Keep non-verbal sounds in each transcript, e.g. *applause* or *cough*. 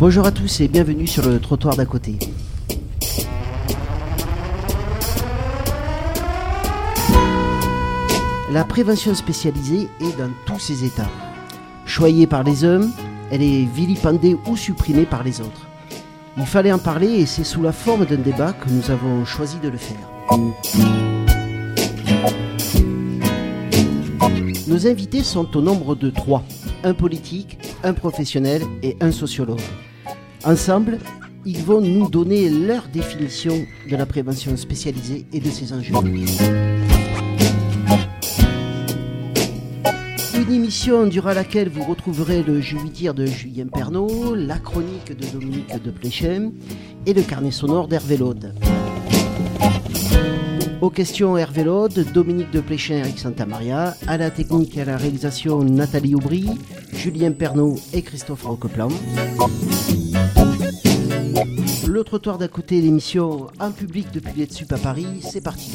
Bonjour à tous et bienvenue sur le trottoir d'à côté. La prévention spécialisée est dans tous ses états. Choyée par les hommes, elle est vilipendée ou supprimée par les autres. Il fallait en parler et c'est sous la forme d'un débat que nous avons choisi de le faire. Nos invités sont au nombre de trois. Un politique, un professionnel et un sociologue. Ensemble, ils vont nous donner leur définition de la prévention spécialisée et de ses enjeux. Une émission durant laquelle vous retrouverez le dire de Julien Pernaud, la chronique de Dominique de Pléchem et le carnet sonore d'Hervé Laude. Aux questions Hervé Laude, Dominique de Pléchem, Eric Santamaria, à la technique et à la réalisation Nathalie Aubry, Julien Pernaud et Christophe Roqueplan. Le trottoir d'à côté, l'émission en public depuis les Sup à Paris, c'est parti.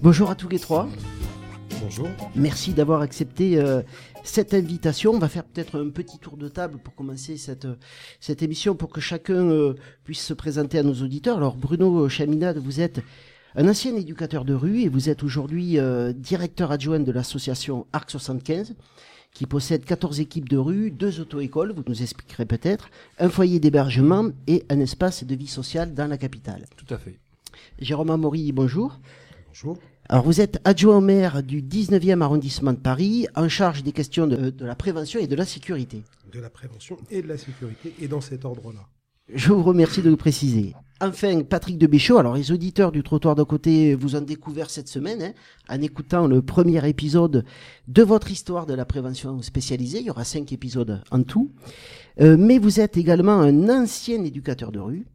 Bonjour à tous les trois. Bonjour. Merci d'avoir accepté euh, cette invitation. On va faire peut-être un petit tour de table pour commencer cette, cette émission pour que chacun euh, puisse se présenter à nos auditeurs. Alors Bruno Chaminade, vous êtes un ancien éducateur de rue et vous êtes aujourd'hui euh, directeur adjoint de l'association Arc 75 qui possède 14 équipes de rue, deux auto-écoles, vous nous expliquerez peut-être, un foyer d'hébergement et un espace de vie sociale dans la capitale. Tout à fait. Jérôme Amaury, bonjour. Bonjour. Alors vous êtes adjoint au maire du 19e arrondissement de Paris, en charge des questions de, de la prévention et de la sécurité. De la prévention et de la sécurité, et dans cet ordre-là. Je vous remercie de le préciser. Enfin, Patrick de Béchaud, alors les auditeurs du trottoir d'à côté vous ont découvert cette semaine hein, en écoutant le premier épisode de votre histoire de la prévention spécialisée. Il y aura cinq épisodes en tout. Euh, mais vous êtes également un ancien éducateur de rue,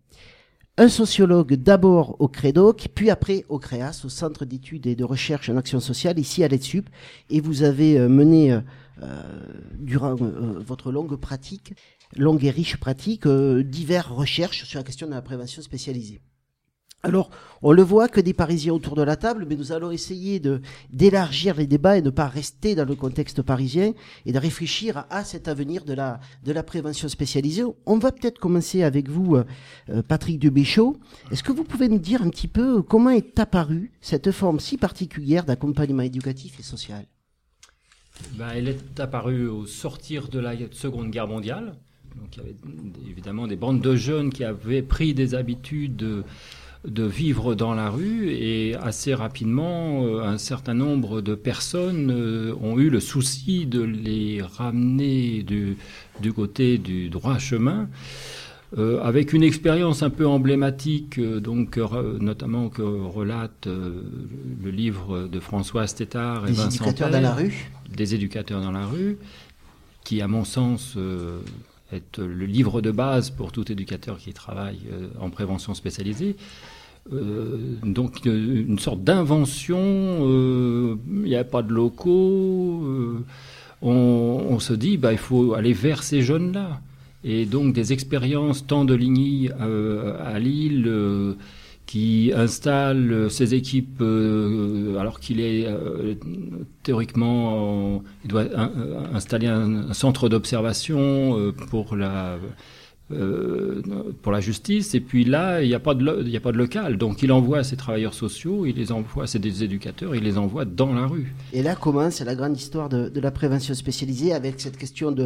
un sociologue d'abord au CREDOC, puis après au CREAS, au Centre d'études et de recherche en action sociale, ici à l'EDSUP, et vous avez euh, mené, euh, durant votre longue pratique, longue et riche pratique, euh, diverses recherches sur la question de la prévention spécialisée. Alors, on le voit que des Parisiens autour de la table, mais nous allons essayer d'élargir les débats et ne pas rester dans le contexte parisien et de réfléchir à, cet avenir de la de la prévention spécialisée. On va peut-être commencer avec vous, euh, Patrick Dubéchaud. Est-ce que vous pouvez nous dire un petit peu comment est apparue cette forme si particulière d'accompagnement éducatif et social? Ben, Elle est apparue au sortir de la Seconde Guerre mondiale. Donc, il y avait évidemment des bandes de jeunes qui avaient pris des habitudes de, de vivre dans la rue et assez rapidement, euh, un certain nombre de personnes euh, ont eu le souci de les ramener du, du côté du droit chemin. Euh, avec une expérience un peu emblématique, euh, donc euh, notamment que relate le livre de François Stétard et Des Vincent éducateurs Père, dans la rue? Des éducateurs dans la rue, qui, à mon sens, euh, est le livre de base pour tout éducateur qui travaille euh, en prévention spécialisée. Euh, donc euh, une sorte d'invention, euh, il n'y a pas de locaux, euh, on, se dit bah, il faut aller vers ces jeunes-là. Et donc des expériences tant de Ligny euh, à Lille euh, qui installe ses équipes euh, alors qu'il est euh, théoriquement en- il doit euh, installer un, un centre d'observation euh, pour la euh, pour la justice. Et puis là il n'y a pas de y a pas de local. Donc il envoie ses travailleurs sociaux il les envoie c'est des éducateurs il les envoie dans la rue. Et là commence la grande histoire de, de la prévention spécialisée avec cette question de,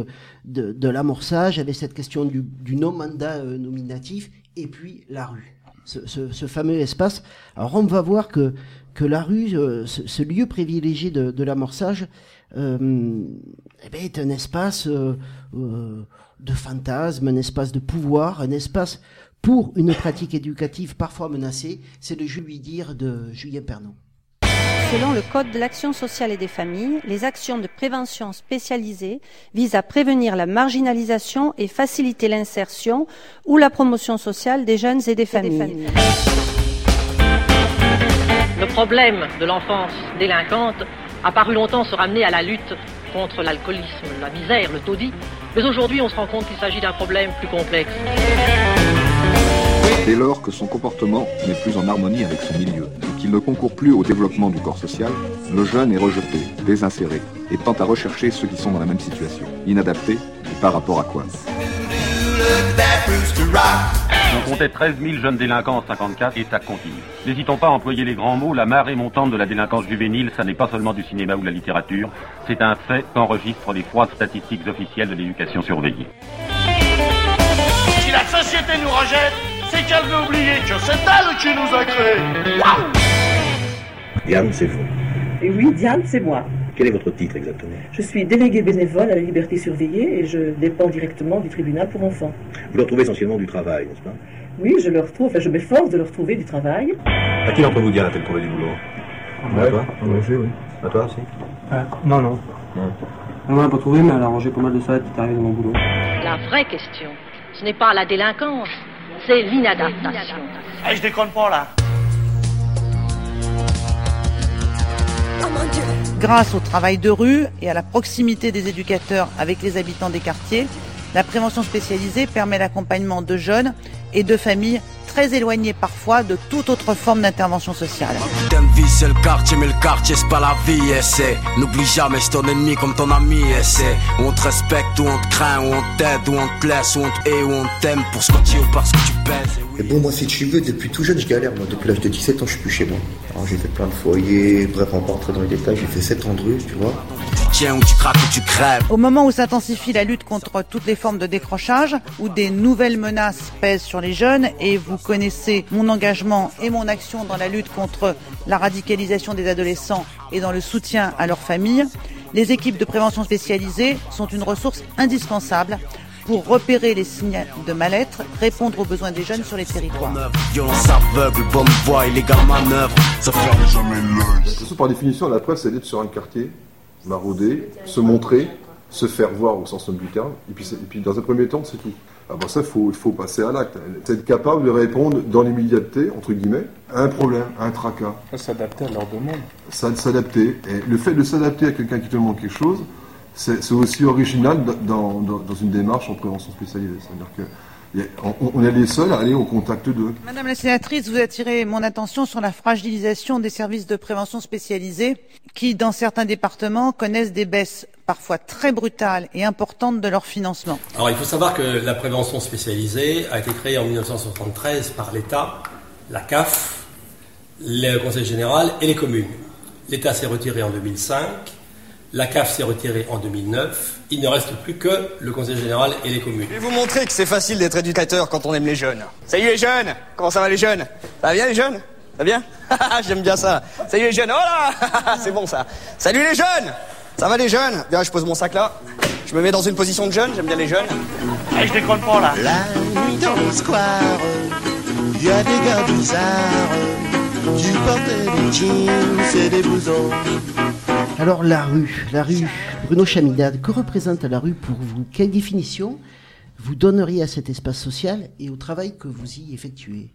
de, de l'amorçage, avec cette question du, non-mandat euh, nominatif, et puis la rue? Ce, fameux espace. Alors on va voir que, que la rue, euh, ce, lieu privilégié de, l'amorçage, euh, eh ben, est un espace euh, euh, de fantasme, un espace de pouvoir, un espace pour une pratique éducative parfois menacée. C'est le je lui dire de Julien Pernaud. Selon le Code de l'action sociale et des familles, les actions de prévention spécialisées visent à prévenir la marginalisation et faciliter l'insertion ou la promotion sociale des jeunes et des familles. Le problème de l'enfance délinquante a paru longtemps se ramener à la lutte contre l'alcoolisme, la misère, le taudis, mais aujourd'hui on se rend compte qu'il s'agit d'un problème plus complexe. dès lors que son comportement n'est plus en harmonie avec son milieu. Qu'il ne concourt plus au développement du corps social, le jeune est rejeté, désinséré, et tend à rechercher ceux qui sont dans la même situation, inadaptés, et par rapport à quoi? On comptait 13 000 jeunes délinquants en 54 et ça continue. N'hésitons pas à employer les grands mots, la marée montante de la délinquance juvénile, ça n'est pas seulement du cinéma ou de la littérature, c'est un fait qu'enregistrent les froides statistiques officielles de l'éducation surveillée. Si la société nous rejette, c'est qu'elle veut oublier que c'est elle qui nous a créés. Waouh Diane, c'est vous. Et oui, Diane, c'est moi. Quel est votre titre exactement? Je suis déléguée bénévole à la liberté surveillée et je dépends directement du tribunal pour enfants. Vous leur trouvez essentiellement du travail, n'est-ce pas? Oui, je leur trouve, enfin je m'efforce de leur trouver du travail. À qui d'entre vous, Diane, a-t-elle trouvé du boulot? Ouais, À toi? en effet, oui. À toi aussi Euh, non, non. Non. Elle m'en a pas trouvé, mais elle a rangé pas mal de salades qui arrivent dans mon boulot. La vraie question, ce n'est pas la délinquance, c'est l'inadaptation. Eh, je déconne pas là. Grâce au travail de rue et à la proximité des éducateurs avec les habitants des quartiers, la prévention spécialisée permet l'accompagnement de jeunes et de familles très éloignées parfois de toute autre forme d'intervention sociale. Vie c'est le quartier mais le quartier c'est pas la vie et c'est. N'oublie jamais c'est ton ennemi comme ton ami et c'est. Où on te respecte, où on te craint, où on t'aide, où on te laisse, où on te hait, où on t'aime Pour ce que tu es ou parce que tu pèses Et bon, moi, si tu veux, depuis tout jeune, je galère. Moi, depuis l'âge de 17 ans, je suis plus chez moi. Alors, j'ai fait plein de foyers. Bref, on va pas rentrer dans les détails. J'ai fait 7 ans de rue, tu vois. Tiens où tu craques ou tu crèves Au moment où s'intensifie la lutte contre toutes les formes de décrochage, où des nouvelles menaces pèsent sur les jeunes, et vous connaissez mon engagement et mon action dans la lutte contre la radicalisation des adolescents et dans le soutien à leurs familles, les équipes de prévention spécialisées sont une ressource indispensable pour repérer les signes de mal-être, répondre aux besoins des jeunes sur les territoires. Violence aveugle, bonne voie, illégale manœuvre Ça fait jamais l'œil De toute façon, par définition, la presse, c'est d'être sur un quartier, marauder, se montrer, se faire voir au sens noble du terme, et puis, c'est- et puis dans un premier temps, c'est tout. Après ça, il faut, faut passer à l'acte. C'est être capable de répondre dans l'immédiateté, entre guillemets, à un problème, à un tracas? S'adapter à leur demande. Ça, de s'adapter. Et le fait de s'adapter à quelqu'un qui te demande quelque chose, c'est c'est aussi original dans, dans, dans une démarche en prévention spécialisée. C'est-à-dire que on est les seuls à aller au contact d'eux. Madame la sénatrice, vous attirez mon attention sur la fragilisation des services de prévention spécialisés qui, dans certains départements, connaissent des baisses parfois très brutales et importantes de leur financement. Alors il faut savoir que la prévention spécialisée a été créée en 1973 par l'État, la CAF, le Conseil général et les communes. L'État s'est retiré en 2005, la CAF s'est retirée en 2009, il ne reste plus que le Conseil général et les communes. Je vais vous montrer que c'est facile d'être éducateur quand on aime les jeunes. Salut les jeunes Comment ça va les jeunes? Ça va bien les jeunes? Ça va bien? *laughs* J'aime bien ça. Salut les jeunes Oh là *laughs* C'est bon ça. Salut les jeunes Ça va les jeunes? Bien, je pose mon sac là. Je me mets dans une position de jeune, j'aime bien les jeunes. Eh, je déconne pas là. La nuit dans le square, il y a des gars bizarres qui des jeans et des blousons. Alors la rue, la rue, Bruno Chaminade, que représente la rue pour vous? Quelle définition vous donneriez à cet espace social et au travail que vous y effectuez?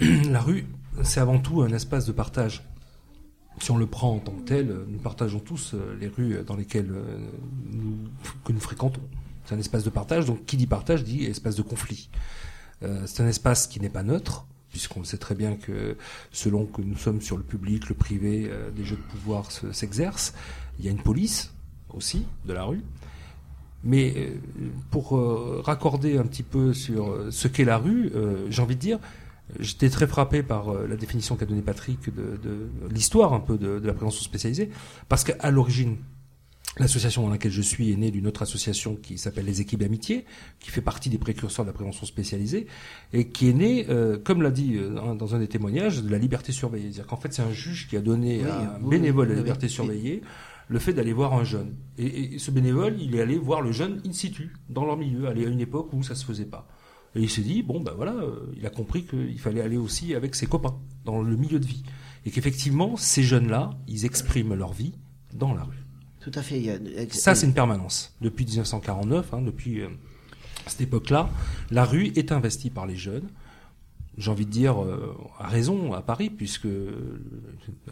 *clears throat* La rue, c'est avant tout un espace de partage. Si on le prend en tant que tel, nous partageons tous euh, les rues dans lesquelles euh, nous, que nous fréquentons. C'est un espace de partage, donc qui dit partage dit espace de conflit. Euh, c'est un espace qui n'est pas neutre, puisqu'on sait très bien que selon que nous sommes sur le public, le privé, euh, des jeux de pouvoir se- s'exercent. Il y a une police aussi de la rue. Mais euh, pour euh, raccorder un petit peu sur ce qu'est la rue, j'ai envie de dire, j'étais très frappé par la définition qu'a donnée Patrick de, de l'histoire un peu de, de la prévention spécialisée, parce qu'à l'origine, L'association dans laquelle je suis est née d'une autre association qui s'appelle les équipes d'amitié, qui fait partie des précurseurs de la prévention spécialisée, et qui est née, euh, comme l'a dit euh, dans- un des témoignages, de la liberté surveillée. C'est-à-dire qu'en fait, c'est un juge qui a donné Oui, à un bénévole de la liberté surveillée le fait d'aller voir un jeune. Et, et ce bénévole, il est allé voir le jeune in situ, dans leur milieu, aller à une époque où ça se faisait pas. Et il s'est dit, bon, ben voilà, euh, il a compris qu'il fallait aller aussi avec ses copains, dans le milieu de vie. Et qu'effectivement, ces jeunes-là, ils expriment leur vie dans la rue. Tout à fait. Ça, c'est une permanence. Depuis 1949, hein, depuis euh, cette époque-là, la rue est investie par les jeunes. J'ai envie de dire, euh, à raison, à Paris, puisque, euh,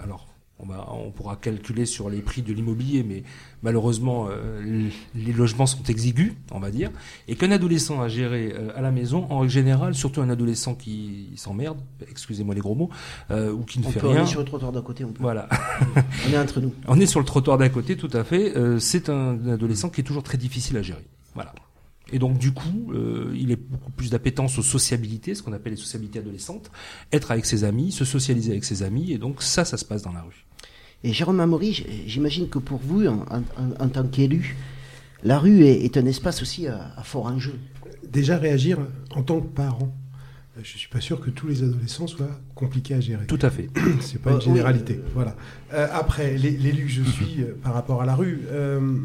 alors, on, va, on pourra calculer sur les prix de l'immobilier, mais malheureusement, euh, les logements sont exigus, on va dire, et qu'un adolescent à gérer euh, à la maison, en règle générale, surtout un adolescent qui s'emmerde, excusez-moi les gros mots, euh, ou qui ne On fait peut rien. aller sur le trottoir d'à côté. On peut. Voilà. on est entre nous. *laughs* On est sur le trottoir d'à côté, tout à fait. Euh, c'est un adolescent qui est toujours très difficile à gérer. Voilà. Et donc du coup, euh, il est beaucoup plus d'appétence aux sociabilités, ce qu'on appelle les sociabilités adolescentes, être avec ses amis, se socialiser avec ses amis, et donc ça, ça se passe dans la rue. Et Jérôme Amaury, j'imagine que pour vous, en, en- en tant qu'élu, la rue est, est un espace aussi à, à fort enjeu. Déjà réagir en tant que parent. Euh, Je suis pas sûr que tous les adolescents soient compliqués à gérer. Tout à fait. *coughs* C'est pas une oui. généralité. Voilà. Euh, après, l'é- l'élu que je suis par rapport à la rue, euh,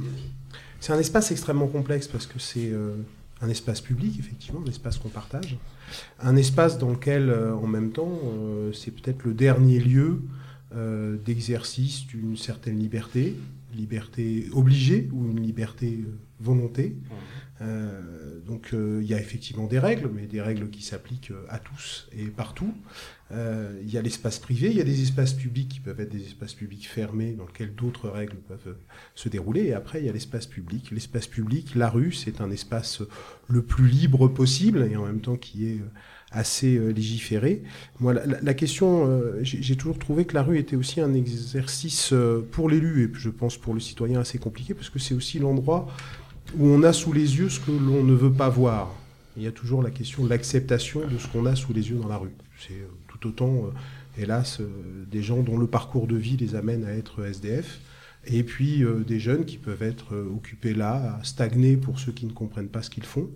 c'est un espace extrêmement complexe parce que c'est euh, un espace public, effectivement, un espace qu'on partage, un espace dans lequel, euh, en même temps, euh, c'est peut-être le dernier lieu d'exercice d'une certaine liberté, liberté obligée ou une liberté volonté. Euh, donc euh, il y a effectivement des règles, mais des règles qui s'appliquent à tous et partout. Euh, Il y a l'espace privé, il y a des espaces publics qui peuvent être des espaces publics fermés dans lesquels d'autres règles peuvent se dérouler. Et après, il y a l'espace public. L'espace public, la rue, c'est un espace le plus libre possible et en même temps qui est assez euh, légiféré. Moi, la, question, euh, j'ai toujours trouvé que la rue était aussi un exercice pour l'élu et je pense pour le citoyen assez compliqué parce que c'est aussi l'endroit où on a sous les yeux ce que l'on ne veut pas voir. Il y a toujours la question de l'acceptation de ce qu'on a sous les yeux dans la rue. Autant, euh, hélas, euh, des gens dont le parcours de vie les amène à être SDF, et puis euh, des jeunes qui peuvent être occupés là, à stagner pour ceux qui ne comprennent pas ce qu'ils font,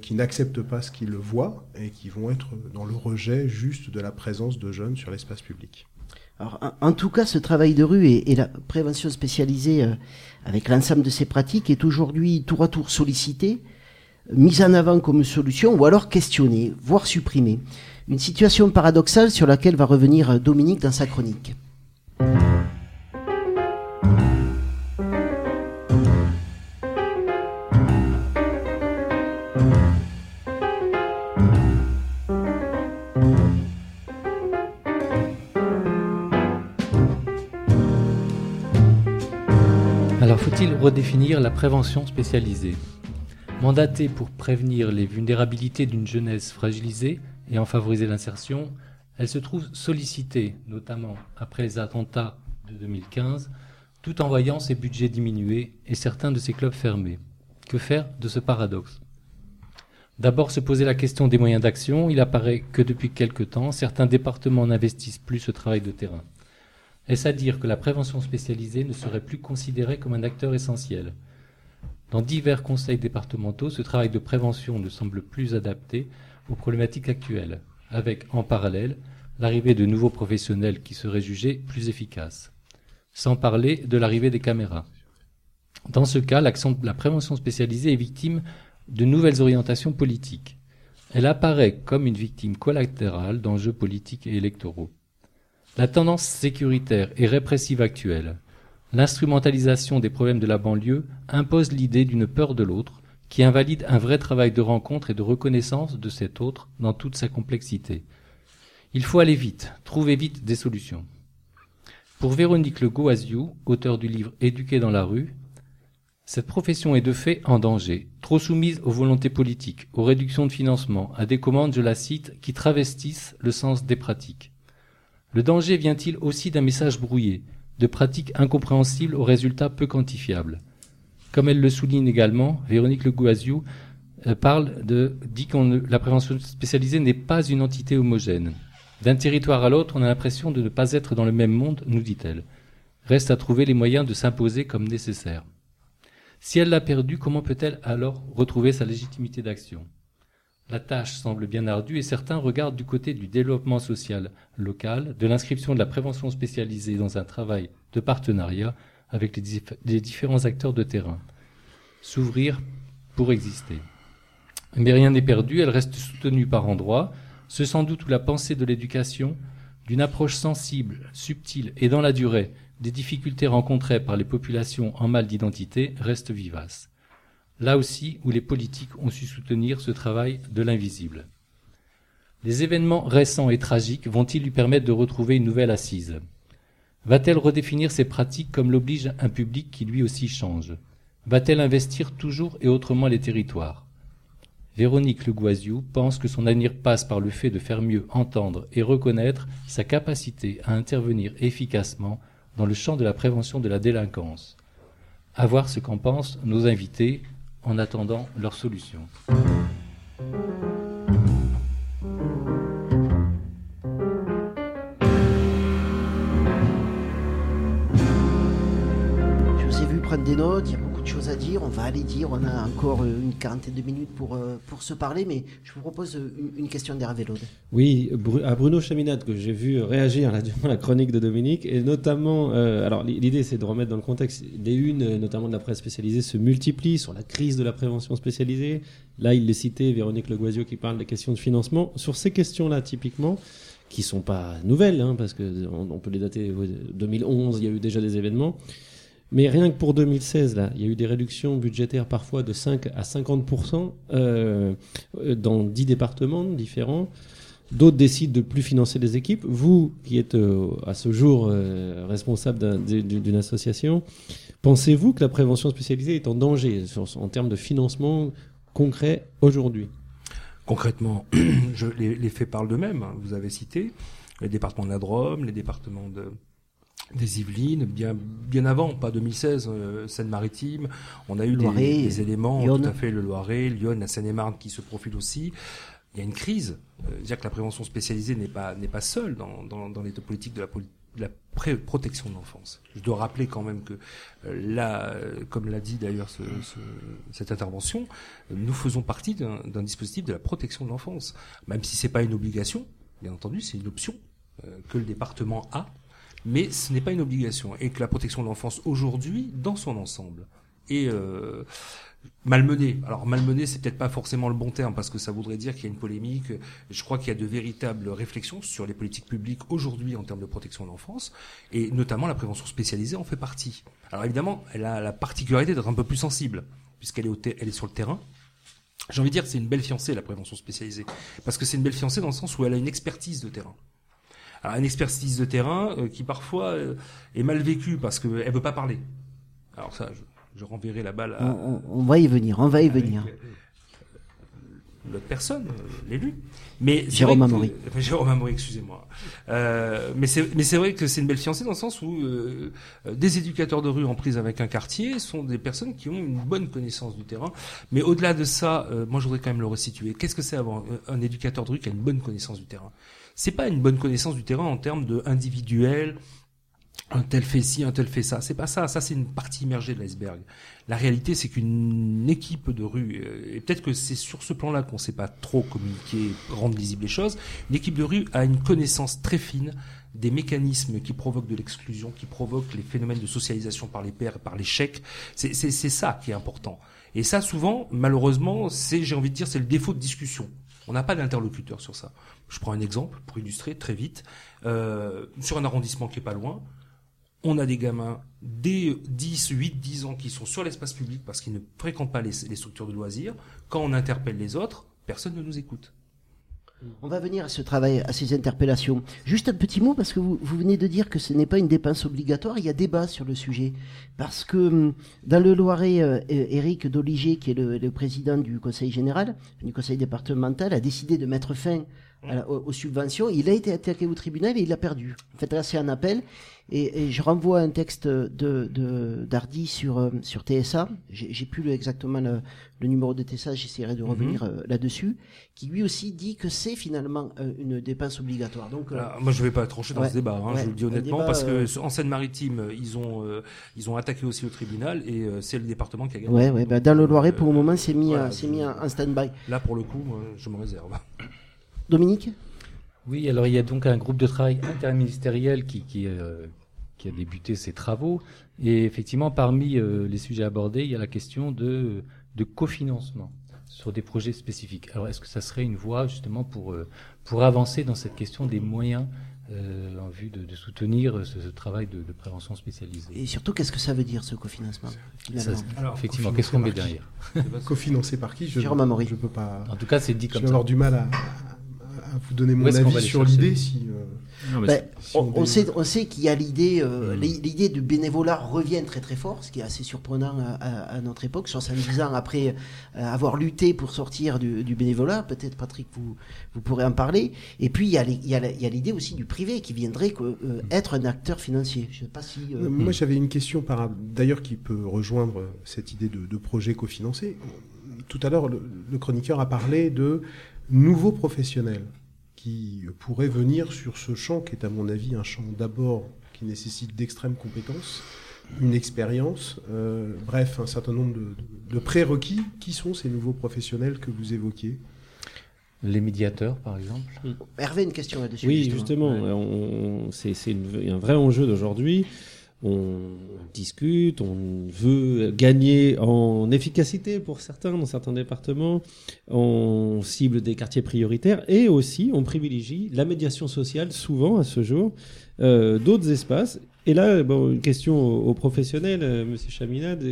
qui n'acceptent pas ce qu'ils voient, et qui vont être dans le rejet juste de la présence de jeunes sur l'espace public. Alors, en, tout cas, ce travail de rue et, et la prévention spécialisée avec l'ensemble de ces pratiques est aujourd'hui tour à tour sollicité, mise en avant comme solution ou alors questionnée, voire supprimée. Une situation paradoxale sur laquelle va revenir Dominique dans sa chronique. Alors faut-il redéfinir la prévention spécialisée? Mandatée pour prévenir les vulnérabilités d'une jeunesse fragilisée et en favoriser l'insertion, elle se trouve sollicitée, notamment après les attentats de 2015, tout en voyant ses budgets diminuer et certains de ses clubs fermés. Que faire de ce paradoxe? D'abord se poser la question des moyens d'action, il apparaît que depuis quelque temps, certains départements n'investissent plus ce travail de terrain. Est-ce à dire que la prévention spécialisée ne serait plus considérée comme un acteur essentiel? Dans divers conseils départementaux, ce travail de prévention ne semble plus adapté aux problématiques actuelles, avec en parallèle l'arrivée de nouveaux professionnels qui seraient jugés plus efficaces, sans parler de l'arrivée des caméras. Dans ce cas, la prévention spécialisée est victime de nouvelles orientations politiques. Elle apparaît comme une victime collatérale d'enjeux politiques et électoraux. La tendance sécuritaire et répressive actuelle, l'instrumentalisation des problèmes de la banlieue impose l'idée d'une peur de l'autre qui invalide un vrai travail de rencontre et de reconnaissance de cet autre dans toute sa complexité. Il faut aller vite, trouver vite des solutions. Pour Véronique Le Goaziou, auteur du livre Éduquer dans la rue, cette profession est de fait en danger, trop soumise aux volontés politiques, aux réductions de financement, à des commandes, je la cite, qui travestissent le sens des pratiques. Le danger vient-il aussi d'un message brouillé, de pratiques incompréhensibles aux résultats peu quantifiables? Comme elle le souligne également, Véronique Le Goaziou euh, parle de, dit que la prévention spécialisée n'est pas une entité homogène. D'un territoire à l'autre, on a l'impression de ne pas être dans le même monde, nous dit-elle. Reste à trouver les moyens de s'imposer comme nécessaire. Si elle l'a perdu, comment peut-elle alors retrouver sa légitimité d'action? La tâche semble bien ardue et certains regardent du côté du développement social local, de l'inscription de la prévention spécialisée dans un travail de partenariat avec les, dif les différents acteurs de terrain. S'ouvrir pour exister. Mais rien n'est perdu, elle reste soutenue par endroits, ce sans doute où la pensée de l'éducation, d'une approche sensible, subtile et dans la durée des difficultés rencontrées par les populations en mal d'identité reste vivace. Là aussi où les politiques ont su soutenir ce travail de l'invisible. Les événements récents et tragiques vont-ils lui permettre de retrouver une nouvelle assise? Va-t-elle redéfinir ses pratiques comme l'oblige un public qui lui aussi change? Va-t-elle investir toujours et autrement les territoires? Véronique Legoisiou pense que son avenir passe par le fait de faire mieux entendre et reconnaître sa capacité à intervenir efficacement dans le champ de la prévention de la délinquance. À voir ce qu'en pensent nos invités en attendant leur solution. Prendre des notes, il y a beaucoup de choses à dire, on va aller dire, on a encore une quarantaine de minutes pour, euh, pour se parler, mais je vous propose euh, une, une question d'Hervé Laude. Oui, à Bruno Chaminade, que j'ai vu réagir là, *laughs* durant la chronique de Dominique, et notamment, euh, alors l'idée c'est de remettre dans le contexte, les unes, notamment de la presse spécialisée, se multiplient sur la crise de la prévention spécialisée. Là, il les citait, Véronique Legoisio qui parle des questions de financement. Sur ces questions-là, typiquement, qui sont pas nouvelles, hein, parce que on, peut les dater ouais, 2011, il y a eu déjà des événements. Mais rien que pour 2016, là, il y a eu des réductions budgétaires parfois de 5 à 50% euh, euh, dans 10 départements différents. D'autres décident de plus financer les équipes. Vous, qui êtes euh, à ce jour euh, responsable d'un- d'une association, pensez-vous que la prévention spécialisée est en danger en termes de financement concret aujourd'hui? Concrètement, *clears throat* je, les, les faits parlent d'eux-mêmes. hein. Vous avez cité les départements de la Drôme, les départements de, des Yvelines, bien, bien avant, pas 2016, euh, Seine-Maritime. On a eu des, Loiret, des éléments, Lyon. tout à fait, le Loiret, Lyon, la Seine-et-Marne qui se profilent aussi. Il y a une crise. Euh, dire que la prévention spécialisée n'est pas, n'est pas seule dans, dans, dans les politiques de la, poli- de la pré- protection de l'enfance. Je dois rappeler quand même que euh, là, euh, comme l'a dit d'ailleurs ce, ce- cette intervention, euh, nous faisons partie d'un d'un dispositif de la protection de l'enfance. Même si c'est pas une obligation, bien entendu, c'est une option euh, que le département a, mais ce n'est pas une obligation. Et que la protection de l'enfance aujourd'hui, dans son ensemble, est euh, malmenée. Alors malmenée, c'est peut-être pas forcément le bon terme parce que ça voudrait dire qu'il y a une polémique. Je crois qu'il y a de véritables réflexions sur les politiques publiques aujourd'hui en termes de protection de l'enfance et notamment la prévention spécialisée en fait partie. Alors évidemment, elle a la particularité d'être un peu plus sensible puisqu'elle est, au elle est sur le terrain. J'ai envie de dire que c'est une belle fiancée la prévention spécialisée parce que c'est une belle fiancée dans le sens où elle a une expertise de terrain. Une expertise de terrain euh, qui parfois euh, est mal vécue parce qu'elle veut pas parler. Alors ça, je, je renverrai la balle à, on- on va y venir, on va y venir. euh, l'autre personne, l'élu. Mais Jérôme que- enfin, *laughs* Jérôme Amaury, excusez-moi. Euh, mais c'est mais c'est vrai que c'est une belle fiancée dans le sens où euh, des éducateurs de rue en prise avec un quartier sont des personnes qui ont une bonne connaissance du terrain. Mais au-delà de ça, euh, moi je voudrais quand même le resituer. Qu'est-ce que c'est avoir un éducateur de rue qui a une bonne connaissance du terrain? C'est pas une bonne connaissance du terrain en termes de individuel, un tel fait ci, un tel fait ça. C'est pas ça. Ça, c'est une partie immergée de l'iceberg. La réalité, c'est qu'une équipe de rue, euh, et peut-être que c'est sur ce plan-là qu'on sait pas trop communiquer, rendre lisibles les choses, une équipe de rue a une connaissance très fine des mécanismes qui provoquent de l'exclusion, qui provoquent les phénomènes de socialisation par les pairs, par l'échec. C'est ça qui est important. Et ça, souvent, malheureusement, c'est, j'ai envie de dire, c'est le défaut de discussion. On n'a pas d'interlocuteur sur ça. Je prends un exemple pour illustrer très vite. Euh, sur un arrondissement qui est pas loin, on a des gamins dès 10, 8, 10 ans qui sont sur l'espace public parce qu'ils ne fréquentent pas les, les structures de loisirs. Quand on interpelle les autres, personne ne nous écoute. On va venir à ce travail, à ces interpellations. Juste un petit mot, parce que vous, venez de dire que ce n'est pas une dépense obligatoire, il y a débat sur le sujet. Parce que hum, dans le Loiret, euh, Éric Doliger, qui est le, président du conseil général, du conseil départemental, a décidé de mettre fin la- aux, aux subventions. Il a été attaqué au tribunal et il a perdu. En fait, là, c'est un appel. Et, et je renvoie un texte de, de d'Hardy sur, euh, sur TSA. J'ai plus le- exactement le, le numéro de TSA, j'essaierai de Mhm. revenir euh, là-dessus, qui lui aussi dit que c'est finalement euh, une dépense obligatoire. Donc, euh, Alors, moi, je ne vais pas trancher dans ouais, ce débat. Hein, ouais, je le dis honnêtement, débat, parce que en Seine-Maritime, ils ont euh, ils ont attaqué aussi au tribunal et euh, c'est le département qui a gagné. Ouais, ouais, bah, dans le Loiret, pour le moment, c'est mis, voilà, mis en en stand-by. Là, pour le coup, je me réserve. Dominique Oui, alors il y a donc un groupe de travail interministériel qui, qui, euh, qui a débuté ses travaux. Et effectivement, parmi euh, les sujets abordés, il y a la question de, de cofinancement sur des projets spécifiques. Alors, est-ce que ça serait une voie justement pour, euh, pour avancer dans cette question des moyens euh, en vue de, de soutenir ce, ce travail de, de prévention spécialisée? Et surtout, qu'est-ce que ça veut dire, ce cofinancement Ça, Effectivement, qu'est-ce qu'on met derrière? *laughs* Cofinancé par qui? Je, Jérôme Amaury. Je peux pas. En tout cas, c'est dit je comme vais ça. avoir du mal à, vous donner mon avis sur l'idée si. euh, Non, si on, on dé- sait, on sait qu'il y a l'idée, euh, Mm. l'i- l'idée du bénévolat revient très très fort, ce qui est assez surprenant à, notre époque, 70 ans après euh, avoir lutté pour sortir du, du bénévolat. Peut-être Patrick, vous, vous pourrez en parler. Et puis il y a l'idée aussi du privé qui viendrait que, euh, être un acteur financier. Je sais pas si. Euh, Moi, j'avais une question par d'ailleurs qui peut rejoindre cette idée de, de projet cofinancé. Tout à l'heure, le, le chroniqueur a parlé de nouveaux professionnels qui pourraient venir sur ce champ, qui est à mon avis un champ d'abord qui nécessite d'extrêmes compétences, une expérience, euh, bref, un certain nombre de, de- de prérequis. Qui sont ces nouveaux professionnels que vous évoquiez? Les médiateurs, par exemple. Hervé, une question là-dessus. Oui, justement, c'est un vrai enjeu d'aujourd'hui. On discute, on veut gagner en efficacité pour certains dans certains départements, on cible des quartiers prioritaires et aussi on privilégie la médiation sociale souvent à ce jour, euh, d'autres espaces. Et là, une question aux, professionnels, euh, Monsieur Chaminade,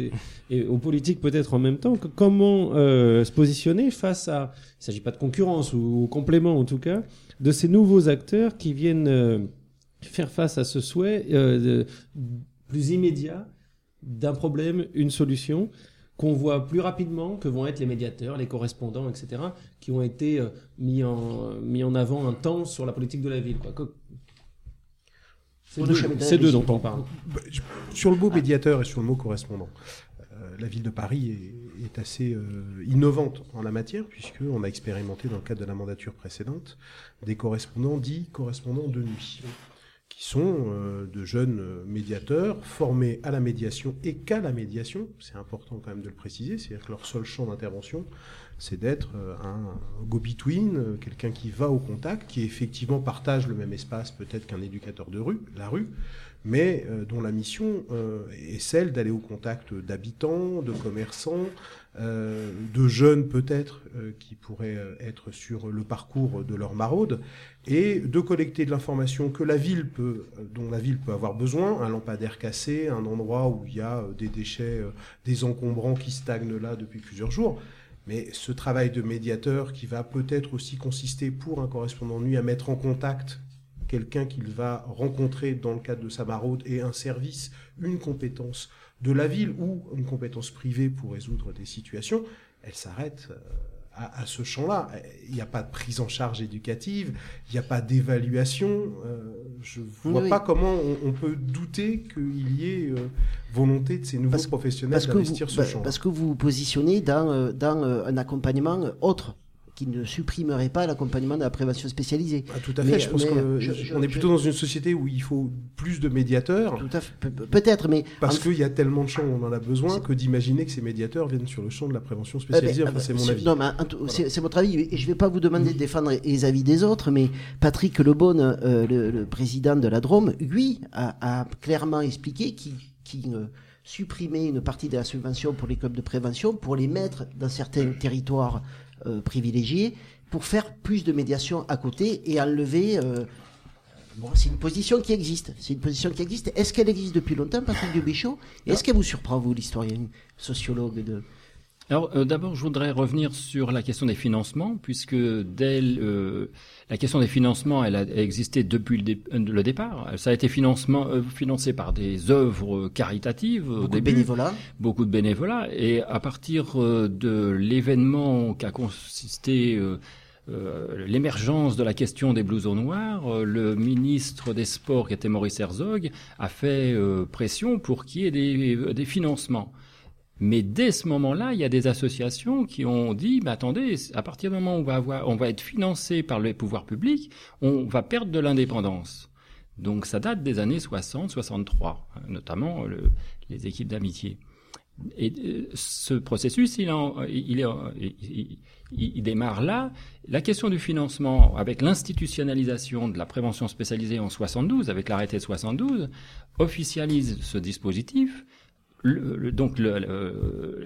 et, aux politiques peut-être en même temps. comment euh, se positionner face à, il ne s'agit pas de concurrence ou complément en tout cas, de ces nouveaux acteurs qui viennent euh, faire face à ce souhait euh, plus immédiat d'un problème, une solution qu'on voit plus rapidement que vont être les médiateurs, les correspondants, etc., qui ont été euh, mis, en, mis en avant un temps sur la politique de la ville. quoi. C'est deux, dont on parle. Bah, Sur le mot médiateur et sur le mot correspondant, euh, la ville de Paris est, est assez euh, innovante en la matière, puisqu'on a expérimenté dans le cadre de la mandature précédente des correspondants dits correspondants de nuit, qui sont euh, de jeunes euh, médiateurs formés à la médiation et qu'à la médiation. C'est important quand même de le préciser, c'est-à-dire que leur seul champ d'intervention, c'est d'être euh, un go-between, quelqu'un qui va au contact, qui effectivement partage le même espace peut-être qu'un éducateur de rue, la rue, mais dont la mission est celle d'aller au contact d'habitants, de commerçants, euh, de jeunes peut-être euh, qui pourraient euh, être sur le parcours de leur maraude, et de collecter de l'information que la ville peut, dont la ville peut avoir besoin, un lampadaire cassé, un endroit où il y a des déchets, des encombrants qui stagnent là depuis plusieurs jours. Mais ce travail de médiateur qui va peut-être aussi consister pour un correspondant nuit à mettre en contact quelqu'un qu'il va rencontrer dans le cadre de sa maraude et un service, une compétence de la ville ou une compétence privée pour résoudre des situations, elle s'arrête euh, à, à ce champ-là. Il n'y a pas de prise en charge éducative, il n'y a pas d'évaluation. euh, je ne vois Oui, pas comment on, on peut douter qu'il y ait euh, volonté de ces nouveaux professionnels parce d'investir ce bah, champ. parce que vous vous positionnez dans, dans un accompagnement autre qui ne supprimerait pas l'accompagnement de la prévention spécialisée. Ah, tout à fait. je pense qu'on je- est je- plutôt dans une société où il faut plus de médiateurs. Tout à fait. Pe- Peut-être, mais Parce en- qu'il y a tellement de champs où on en a besoin que d'imaginer que ces médiateurs viennent sur le champ de la prévention Eh ben, spécialisée. ah Enfin, ben, c'est mon c'est- avis. Non, mais c'est votre avis, et je ne vais pas vous demander de défendre les avis des autres, mais Patrick Lebonne, euh, le, le président de la Drôme, lui, a, a clairement expliqué qu'il qu'il, euh, supprimait une partie de la subvention pour les clubs de prévention pour les mettre dans certains territoires euh, privilégiés pour faire plus de médiation à côté et enlever. euh, Bon, c'est une position qui existe. C'est une position qui existe. Est-ce qu'elle existe depuis longtemps, Patrick Dubichot Et Est-ce qu'elle vous surprend, vous, l'historien, sociologue de... Alors euh, d'abord, je voudrais revenir sur la question des financements, puisque dès euh, la question des financements, elle a existé depuis le, dé- euh, le départ. Ça a été financement, euh, financé par des œuvres caritatives au Beaucoup de bénévolat. beaucoup de bénévolat, et à partir de l'événement qu'a consisté euh, euh, l'émergence de la question des blousons noirs, euh, le ministre des Sports, qui était Maurice Herzog, a fait euh, pression pour qu'il y ait des, des financements. Mais dès ce moment-là, il y a des associations qui ont dit, mais attendez, à partir du moment où on va, avoir, on va être financé par les pouvoirs publics, on va perdre de l'indépendance. Donc ça date des années 60, 63, notamment le- les équipes d'amitié. Et euh, ce processus, il, en- il, est il- il- démarre là. La question du financement, avec l'institutionnalisation de la prévention spécialisée en 72, avec l'arrêté de 72, officialise ce dispositif. Le- le- donc le,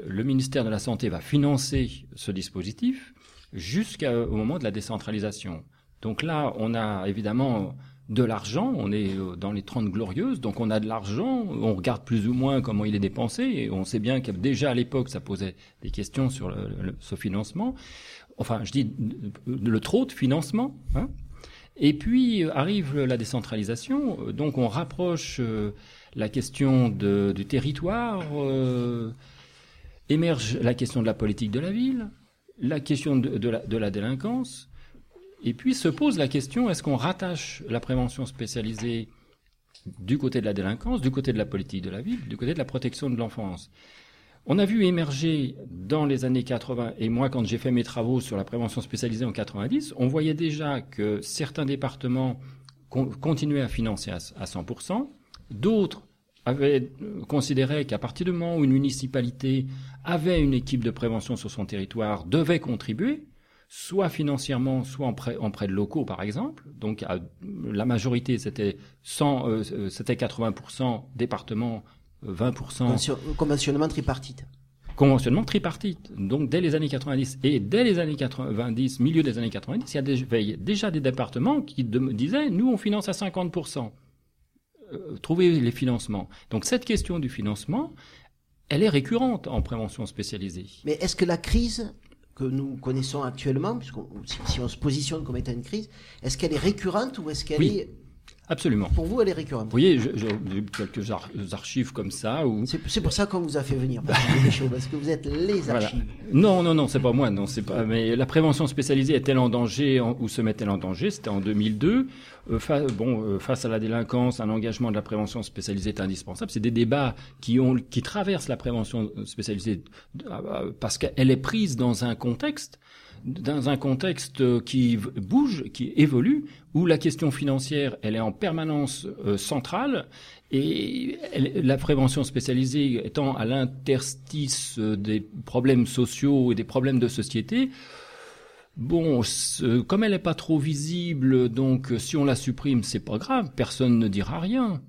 le- ministère de la Santé va financer ce dispositif jusqu'au moment de la décentralisation. Donc là, on a évidemment de l'argent, on est euh, dans les 30 glorieuses, donc on a de l'argent, on regarde plus ou moins comment il est dépensé, et on sait bien que déjà à l'époque, ça posait des questions sur ce financement. enfin, je dis le trop de financement. Hein. Et puis euh, arrive la décentralisation, euh, donc on rapproche euh, la question du territoire, euh, émerge la question de la politique de la ville, la question de, la, délinquance, et puis se pose la question est-ce qu'on rattache la prévention spécialisée du côté de la délinquance, du côté de la politique de la ville, du côté de la protection de l'enfance? On a vu émerger dans les années 80, et moi quand j'ai fait mes travaux sur la prévention spécialisée en 90, on voyait déjà que certains départements con continuaient à financer à 100%, d'autres avaient considéré qu'à partir du moment où une municipalité avait une équipe de prévention sur son territoire, devait contribuer, soit financièrement, soit en prêt, en prêt de locaux, par exemple. Donc, à, la majorité, c'était 100, euh, c'était 80% départements 20%. Conventionnement tripartite. Conventionnement tripartite. Donc dès les années 90 et dès les années 90, milieu des années 90, il y a déjà, des départements qui de, disaient nous on finance à 50%. Euh, trouver les financements. Donc cette question du financement, elle est récurrente en prévention spécialisée. Mais est-ce que la crise que nous connaissons actuellement, puisqu'on, si, si, on se positionne comme étant une crise, est-ce qu'elle est récurrente ou est-ce qu'elle oui. est Absolument. Pour vous, elle est récurrente. Vous voyez, j'ai quelques ar archives comme ça. Où... C'est pour ça qu'on vous a fait venir, parce que vous êtes les archives. Voilà. Non, non, non, c'est pas moi, non, c'est pas. Mais la prévention spécialisée est-elle en danger en, ou se met-elle en danger? C'était en 2002. Euh, fa bon, euh, face à la délinquance, un engagement de la prévention spécialisée est indispensable. C'est des débats qui ont, qui traversent la prévention spécialisée euh, parce qu'elle est prise dans un contexte dans un contexte qui bouge, qui évolue, où la question financière, elle est en permanence euh, centrale, et la prévention spécialisée étant à l'interstice des problèmes sociaux et des problèmes de société, Bon, comme elle n'est pas trop visible, donc si on la supprime, c'est pas grave, personne ne dira rien.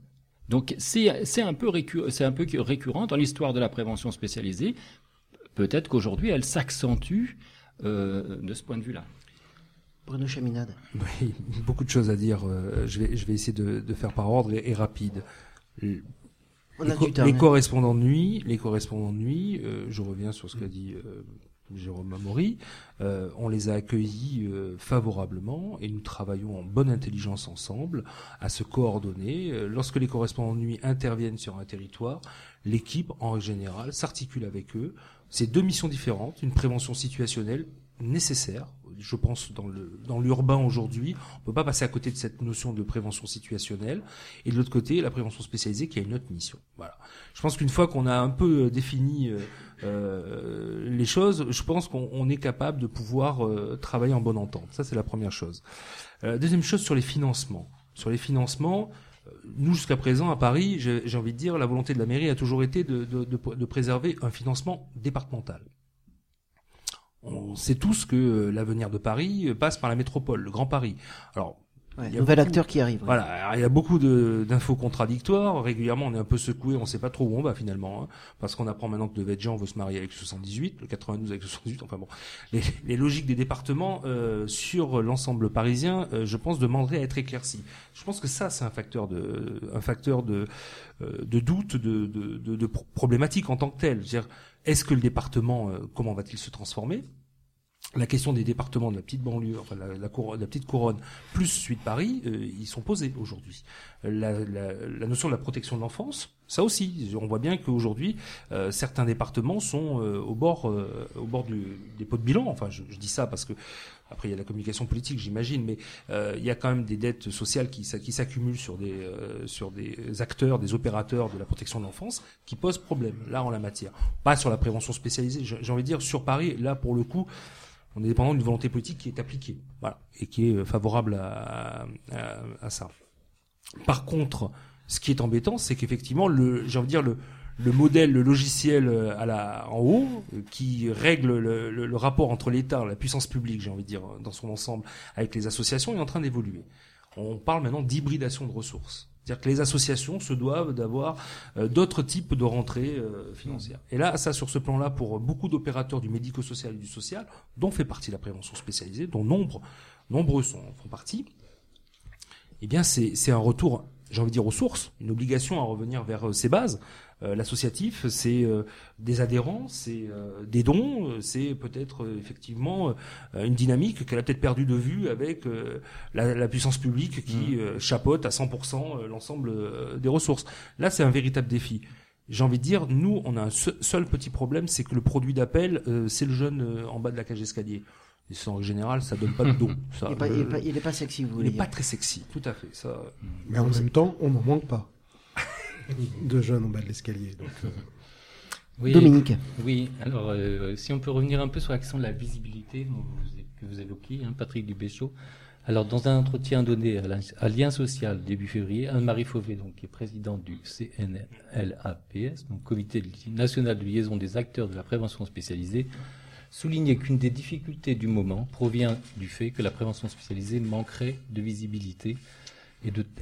Donc c'est un peu un peu récurrent dans l'histoire de la prévention spécialisée. Peut-être qu'aujourd'hui elle s'accentue euh, de ce point de vue-là. Bruno Chaminade. Oui, beaucoup de choses à dire. Euh, je, vais, je vais essayer de, de faire par ordre et, et rapide. Les, temps, les correspondants de nuit, les correspondants de nuit, euh, je reviens sur ce qu'a dit euh, Jérôme Amaury, euh, on les a accueillis euh, favorablement et nous travaillons en bonne intelligence ensemble à se coordonner. Euh, lorsque les correspondants de nuit interviennent sur un territoire, l'équipe en général s'articule avec eux. C'est deux missions différentes, une prévention situationnelle nécessaire, je pense dans le dans l'urbain aujourd'hui, on peut pas passer à côté de cette notion de prévention situationnelle et de l'autre côté la prévention spécialisée qui a une autre mission. Voilà. Je pense qu'une fois qu'on a un peu défini euh, euh, les choses, je pense qu'on est capable de pouvoir euh, travailler en bonne entente. Ça c'est la première chose. Euh, deuxième chose sur les financements. Sur les financements, nous jusqu'à présent à Paris, j'ai envie de dire, la volonté de la mairie a toujours été de, préserver un financement départemental. On sait tous que l'avenir de Paris passe par la métropole, le Grand Paris. Alors, Ouais, il y a nouvel beaucoup, acteur qui arrive. Voilà, alors, il y a beaucoup d'infos contradictoires. Régulièrement, on est un peu secoué, on ne sait pas trop où on va finalement, hein, parce qu'on apprend maintenant que de Vedjan veut se marier avec 78, le 92 avec 78. Enfin bon, les, les logiques des départements euh, sur l'ensemble parisien, euh, je pense, demanderaient à être éclaircies. Je pense que ça, c'est un facteur de, un facteur de, euh, de doute, de, de, de, de problématique en tant que tel. Est-ce que le département, euh, comment va-t-il se transformer? La question des départements de la petite banlieue, enfin la, couronne, la petite couronne, plus celui de Paris, euh, ils sont posés aujourd'hui. La, la, notion de la protection de l'enfance, ça aussi, on voit bien qu'aujourd'hui, euh, certains départements sont euh, au bord, au bord du, des pots de bilan. Enfin, je, je, dis ça parce que après il y a la communication politique, j'imagine, mais il y a quand même des dettes sociales qui, s'accumulent sur des, sur des acteurs, des opérateurs de la protection de l'enfance, qui posent problème là en la matière. Pas sur la prévention spécialisée, j'ai envie de dire sur Paris, là pour le coup on est dépendant d'une volonté politique qui est appliquée, voilà, et qui est favorable à, à, à ça. Par contre, ce qui est embêtant, c'est qu'effectivement, le, j'ai envie de dire le, le modèle, le logiciel à la, en haut, qui règle le, le, le rapport entre l'État, la puissance publique, j'ai envie de dire, dans son ensemble, avec les associations, est en train d'évoluer. On parle maintenant d'hybridation de ressources. C'est-à-dire que les associations se doivent d'avoir euh, d'autres types de rentrées euh, financières. Et là, ça, sur ce plan-là, pour beaucoup d'opérateurs du médico-social et du social, dont fait partie la prévention spécialisée, dont nombre, nombreux sont, font partie, eh bien, c'est un retour j'ai envie de dire aux sources, une obligation à revenir vers euh, ses bases. Euh, L'associatif, c'est euh, des adhérents, c'est euh, des dons, c'est peut-être euh, effectivement euh, une dynamique qu'elle a peut-être perdue de vue avec euh, la, la puissance publique qui euh, chapeaute à 100% euh, l'ensemble des ressources. Là, c'est un véritable défi. J'ai envie de dire, nous, on a un se- seul petit problème, c'est que le produit d'appel, euh, c'est le jeune euh, en bas de la cage d'escalier. Et ça, en général, ça donne pas de don. *laughs* Ça, Il est pas- le- il est pas- il est pas sexy, vous Il voulez est pas dire. très sexy, tout à fait. Ça. Mais en même temps, on n'en manque pas de jeunes en bas de l'escalier. Donc, euh, Oui, Dominique. Oui, alors euh, si on peut revenir un peu sur la question de la visibilité que vous évoquiez, hein, Patrick Dubéchaud. Alors, dans un entretien donné à, la- à Lien Social début février, Anne-Marie Fauvé, donc, qui est présidente du CNLAPS, donc Comité national de liaison des acteurs de la prévention spécialisée, soulignait qu'une des difficultés du moment provient du fait que la prévention spécialisée manquerait de visibilité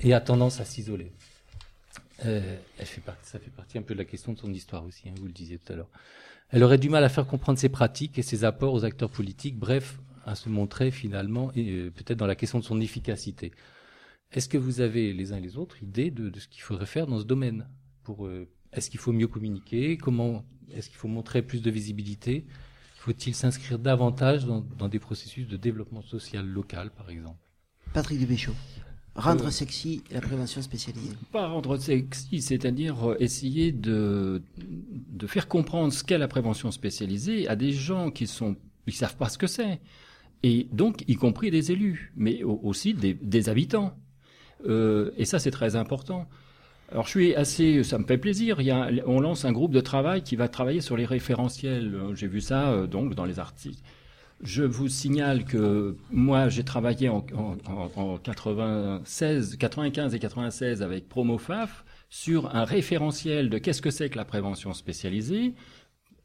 et, a tendance à s'isoler. Euh, ça fait partie un peu de la question de son histoire aussi, hein, vous le disiez tout à l'heure. Elle aurait du mal à faire comprendre ses pratiques et ses apports aux acteurs politiques, bref, à se montrer finalement, euh, peut-être dans la question de son efficacité. Est-ce que vous avez les uns et les autres idée de, ce qu'il faudrait faire dans ce domaine euh, Est-ce qu'il faut mieux communiquer? Comment Est-ce qu'il faut montrer plus de visibilité? Faut-il s'inscrire davantage dans, dans des processus de développement social local, par exemple? Patrick Dubéchaud. Rendre Euh, sexy la prévention spécialisée. Pas rendre sexy, c'est-à-dire euh, essayer de, de faire comprendre ce qu'est la prévention spécialisée à des gens qui sont, ils savent pas ce que c'est. Et donc, y compris des élus, mais au- aussi des, des habitants. Euh, et ça, c'est très important. Alors, je suis assez, ça me fait plaisir. On lance un groupe de travail qui va travailler sur les référentiels. J'ai vu ça, euh, donc, dans les articles. Je vous signale que moi, j'ai travaillé en, en 96, 95 et 96 avec Promofaf sur un référentiel de qu'est-ce que c'est que la prévention spécialisée,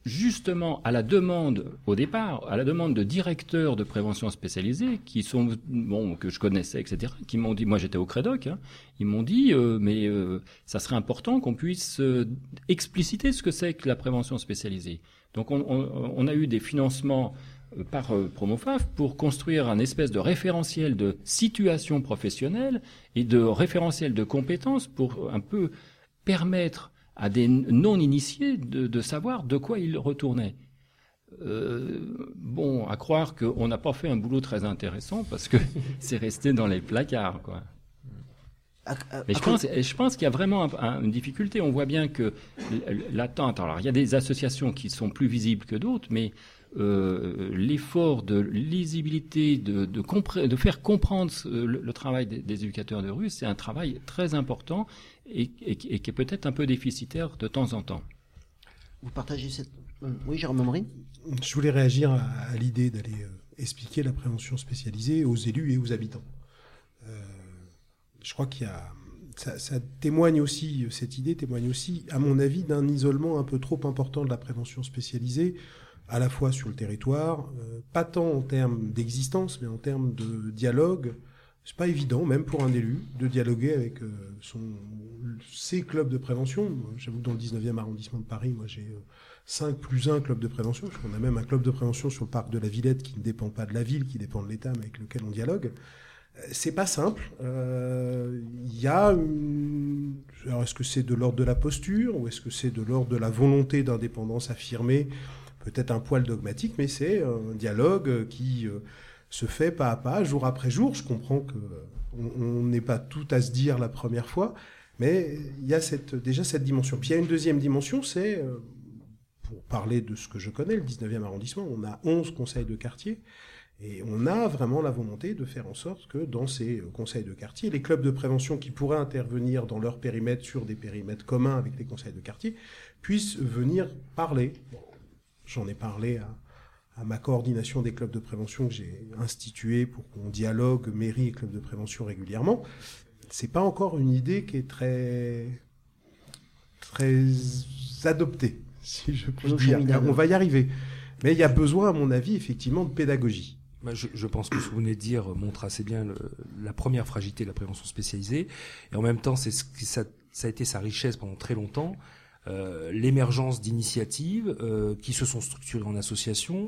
justement à la demande, au départ, à la demande de directeurs de prévention spécialisée qui sont, bon, que je connaissais, etc., qui m'ont dit, moi j'étais au Crédoc, hein, ils m'ont dit, euh, mais euh, ça serait important qu'on puisse euh, expliciter ce que c'est que la prévention spécialisée. Donc on, on, a eu des financements euh, par Promofaf pour construire un espèce de référentiel de situation professionnelle et de référentiel de compétences pour un peu permettre à des non-initiés de, de savoir de quoi ils retournaient. Euh, bon, à croire qu'on n'a pas fait un boulot très intéressant parce que *laughs* c'est resté dans les placards, quoi. Mais je pense, je pense qu'il y a vraiment un- un- une difficulté. On voit bien que l'attente. Alors, il y a des associations qui sont plus visibles que d'autres, mais euh, l'effort de lisibilité, de, de, compré- de faire comprendre le travail des, des éducateurs de rue, c'est un travail très important et, et qui et qui est peut-être un peu déficitaire de temps en temps. Vous partagez cette. euh, Oui, Jérôme Maureen Je voulais réagir à, à l'idée d'aller euh, expliquer la prévention spécialisée aux élus et aux habitants. Euh, je crois qu'il y a. Ça, ça témoigne aussi, cette idée témoigne aussi, à mon avis, d'un isolement un peu trop important de la prévention spécialisée, à la fois sur le territoire, euh, pas tant en termes d'existence, mais en termes de dialogue. C'est pas évident, même pour un élu, de dialoguer avec euh, son, ses clubs de prévention. J'avoue que dans le 19e arrondissement de Paris, moi j'ai euh, 5 plus 1 clubs de prévention. Qu'on a même un club de prévention sur le parc de la Villette qui ne dépend pas de la ville, qui dépend de l'État, mais avec lequel on dialogue. Euh, C'est pas simple. Euh, Il y a une... Alors est-ce que c'est de l'ordre de la posture ou est-ce que c'est de l'ordre de la volonté d'indépendance affirmée? Peut-être un poil dogmatique, mais c'est un dialogue qui euh, se fait pas à pas, jour après jour. Je comprends que on on n'est pas tout à se dire la première fois, mais il y a déjà cette dimension. Puis il y a une deuxième dimension, c'est, euh, pour parler de ce que je connais, le 19e arrondissement, on a 11 conseils de quartier, et on a vraiment la volonté de faire en sorte que dans ces euh, conseils de quartier, les clubs de prévention qui pourraient intervenir dans leur périmètre sur des périmètres communs avec les conseils de quartier puissent venir parler. J'en ai parlé à, à ma coordination des clubs de prévention que j'ai institué pour qu'on dialogue mairie et clubs de prévention régulièrement. C'est pas encore une idée qui est très très adoptée, si je puis dire. On va y arriver. Mais il y a besoin, à mon avis, effectivement, de pédagogie. Bah, je, je pense que ce que vous venez de dire montre assez bien le- la première fragilité de la prévention spécialisée. Et en même temps, c'est ce qui, ça, ça a été sa richesse pendant très longtemps. Euh, l'émergence d'initiatives euh, qui se sont structurées en associations,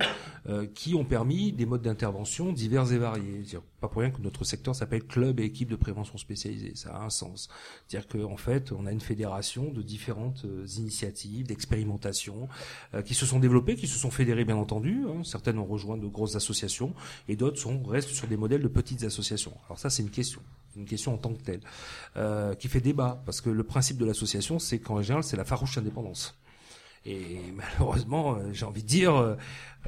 euh, qui ont permis des modes d'intervention divers et variés. C'est-à-dire, pas pour rien que notre secteur s'appelle club et équipe de prévention spécialisée. Ça a un sens. C'est-à-dire qu'en fait, on a une fédération de différentes euh, initiatives, d'expérimentations euh, qui se sont développées, qui se sont fédérées bien entendu. hein. Certaines ont rejoint de grosses associations et d'autres sont restent sur des modèles de petites associations. Alors ça, c'est une question, une question en tant que telle, euh, qui fait débat parce que le principe de l'association, c'est qu'en général, c'est la farouche indépendance. Et malheureusement, euh, j'ai envie de dire, euh,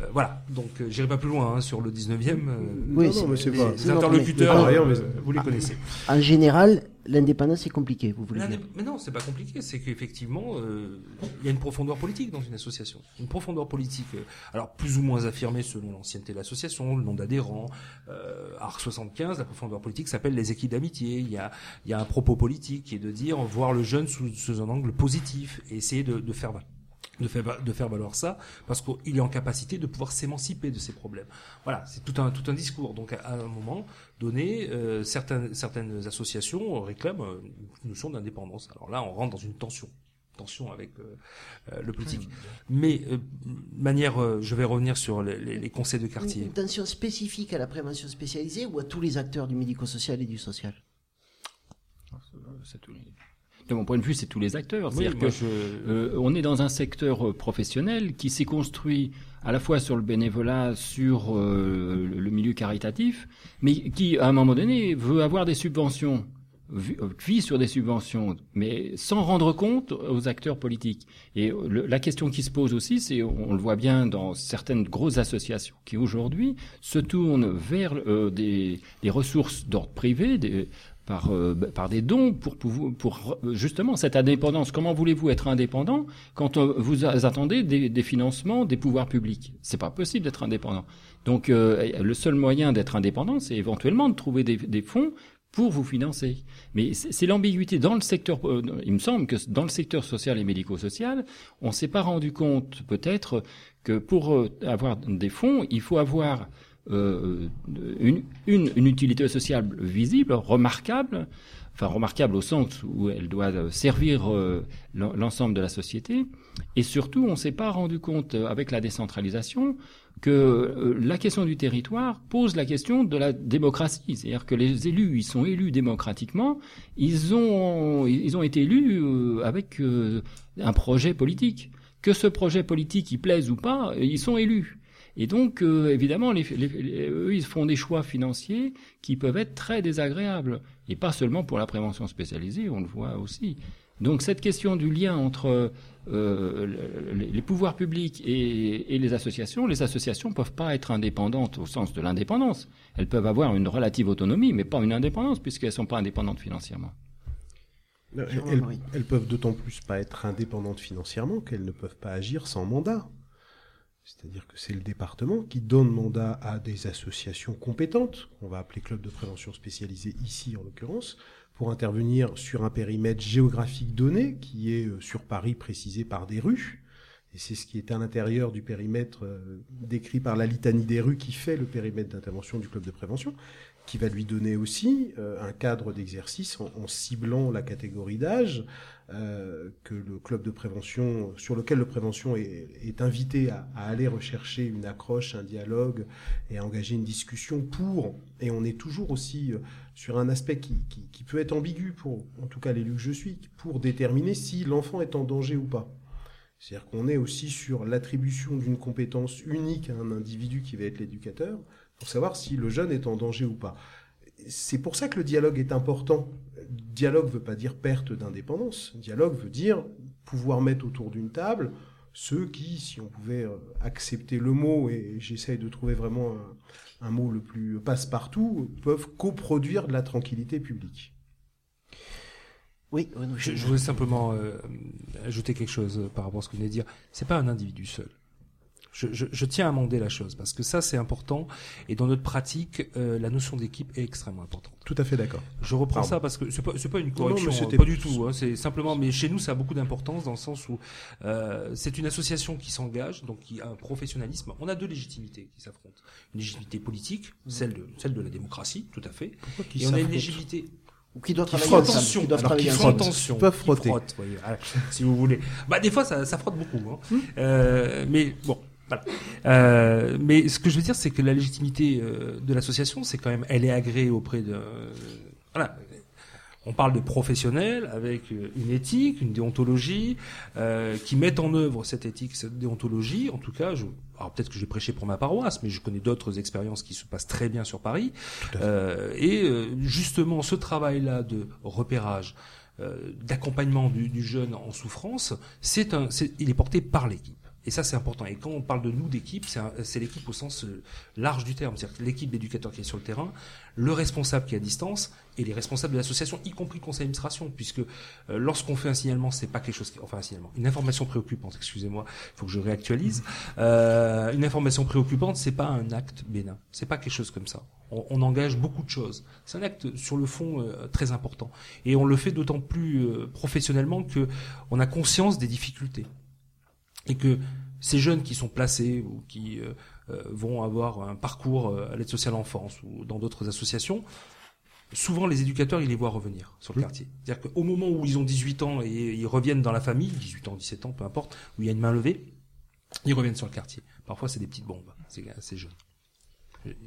euh, voilà. Donc, euh, j'irai pas plus loin hein, sur le 19e. euh, Oui, les- c'est pas- interlocuteurs, Mais- mais- vous les connaissez. En général, l'indépendance est compliqué, vous voulez dire. Mais non, c'est pas compliqué. C'est qu'effectivement, euh, il y a une profondeur politique dans une association. Une profondeur politique, euh, alors plus ou moins affirmée selon l'ancienneté de l'association, le nombre d'adhérents. Euh, Arc 75, la profondeur politique s'appelle les équipes d'amitié. Il y a, il y a un propos politique qui est de dire voir le jeune sous, sous un angle positif et essayer de, de faire val- de faire, va- de faire valoir ça parce qu'il est en capacité de pouvoir s'émanciper de ses problèmes. Voilà, c'est tout un tout un discours. Donc à, à un moment donné, euh, certaines certaines associations réclament euh, une notion d'indépendance. Alors là, on rentre dans une tension tension avec euh, le politique. Mais euh, manière, euh, je vais revenir sur les, les- les conseils de Une, quartier. une tension spécifique à la prévention spécialisée ou à tous les acteurs du médico-social et du social? C'est tous les- De mon point de vue, c'est tous les acteurs. Oui, C'est-à-dire que je- euh, on est dans un secteur euh, professionnel qui s'est construit à la fois sur le bénévolat, sur euh, le milieu caritatif, mais qui, à un moment donné, veut avoir des subventions, vi- vit sur des subventions, mais sans rendre compte aux acteurs politiques. Et le- la question qui se pose aussi, c'est, on le voit bien dans certaines grosses associations qui aujourd'hui se tournent vers euh, des, des ressources d'ordre privé, des, par, euh, par des dons pour, pour justement cette indépendance. Comment voulez-vous être indépendant quand euh, vous attendez des, financements des pouvoirs publics? C'est pas possible d'être indépendant. Donc euh, le seul moyen d'être indépendant, c'est éventuellement de trouver des, fonds pour vous financer. Mais c'est l'ambiguïté dans le secteur. il me semble que dans le secteur social et médico-social, on s'est pas rendu compte peut-être que pour avoir des fonds, il faut avoir euh, une, utilité sociale visible, remarquable, enfin remarquable au sens où elle doit euh, servir euh, l'en- l'ensemble de la société. Et surtout, on ne s'est pas rendu compte avec la décentralisation que la question du territoire pose la question de la démocratie. C'est-à-dire que les élus, ils sont élus démocratiquement, ils ont, ils ont été élus avec un projet politique. Que ce projet politique, il plaise ou pas, ils sont élus. Et donc, euh, évidemment, les, les- les- eux, ils font des choix financiers qui peuvent être très désagréables. Et pas seulement pour la prévention spécialisée, on le voit aussi. Donc, cette question du lien entre euh, le- les, les pouvoirs publics et, et les associations, les associations peuvent pas être indépendantes au sens de l'indépendance. Elles peuvent avoir une relative autonomie, mais pas une indépendance, puisqu'elles sont pas indépendantes financièrement. Elles, elles peuvent d'autant plus pas être indépendantes financièrement qu'elles ne peuvent pas agir sans mandat. C'est-à-dire que c'est le département qui donne mandat à des associations compétentes, qu'on va appeler clubs de prévention spécialisés ici en l'occurrence, pour intervenir sur un périmètre géographique donné, qui est euh, sur Paris précisé par des rues. Et c'est ce qui est à l'intérieur du périmètre euh, décrit par la litanie des rues qui fait le périmètre d'intervention du club de prévention, qui va lui donner aussi euh, un cadre d'exercice en, ciblant la catégorie d'âge euh, que le club de prévention, sur lequel le prévention est, invité à, aller rechercher une accroche, un dialogue et à engager une discussion pour. Et on est toujours aussi euh, sur un aspect qui, qui, qui peut être ambigu pour, en tout cas l'élu que je suis, pour déterminer si l'enfant est en danger ou pas. C'est-à-dire qu'on est aussi sur l'attribution d'une compétence unique à un individu qui va être l'éducateur, pour savoir si le jeune est en danger ou pas. C'est pour ça que le dialogue est important. Dialogue veut pas dire perte d'indépendance. Dialogue veut dire pouvoir mettre autour d'une table ceux qui, si on pouvait euh, accepter le mot, et j'essaye de trouver vraiment un, un mot le plus passe-partout, peuvent coproduire de la tranquillité publique. Oui, je, je voulais simplement euh, ajouter quelque chose euh, par rapport à ce que vous venez de dire. C'est pas un individu seul. Je, je, je tiens à amender la chose parce que ça c'est important et dans notre pratique euh, la notion d'équipe est extrêmement importante. Tout à fait d'accord. Je reprends Pardon. ça parce que c'est pas c'est pas une Non, non, correction, mais hein, pas du tout. hein, c'est simplement, mais chez nous ça a beaucoup d'importance dans le sens où euh, c'est une association qui s'engage, donc qui a un professionnalisme. On a deux légitimités qui s'affrontent. Une légitimité politique, celle de celle de la démocratie, tout à fait. Pourquoi qui et on a une légitimité. Ou qui doivent qui travailler ensemble, attention, qui doivent alors, qui travailler font attention, Qui peuvent frotter. voyez, voilà, si vous voulez. Bah des fois ça, ça frotte beaucoup, hein. Hmm. Euh, mais bon. Voilà. Euh, mais ce que je veux dire, c'est que la légitimité euh, de l'association, c'est quand même, elle est agréée auprès de, euh, voilà. On parle de professionnels avec euh, une éthique, une déontologie, euh, qui mettent en œuvre cette éthique, cette déontologie. En tout cas, je, alors peut-être que j'ai prêché pour ma paroisse, mais je connais d'autres expériences qui se passent très bien sur Paris. Euh, et euh, justement, ce travail-là de repérage, euh, d'accompagnement du, du jeune en souffrance, c'est un, c'est, il est porté par l'équipe. Et ça, c'est important. Et quand on parle de nous d'équipe, c'est, l'équipe au sens euh, large du terme. C'est-à-dire l'équipe d'éducateurs qui est sur le terrain, le responsable qui est à distance et les responsables de l'association, y compris le conseil d'administration, puisque euh, lorsqu'on fait un signalement, c'est pas quelque chose qui, enfin un signalement, une information préoccupante. Excusez-moi, il faut que je réactualise. Euh, une information préoccupante, c'est pas un acte bénin. C'est pas quelque chose comme ça. On, on engage beaucoup de choses. C'est un acte sur le fond euh, très important, et on le fait d'autant plus euh, professionnellement que on a conscience des difficultés et que ces jeunes qui sont placés ou qui euh, euh, vont avoir un parcours euh, à l'aide sociale enfance ou dans d'autres associations, souvent les éducateurs, ils les voient revenir sur le quartier. C'est-à-dire qu'au moment où ils ont 18 ans et ils reviennent dans la famille, 18 ans, 17 ans, peu importe, où il y a une main levée, ils reviennent sur le quartier. Parfois, c'est des petites bombes, ces, jeunes.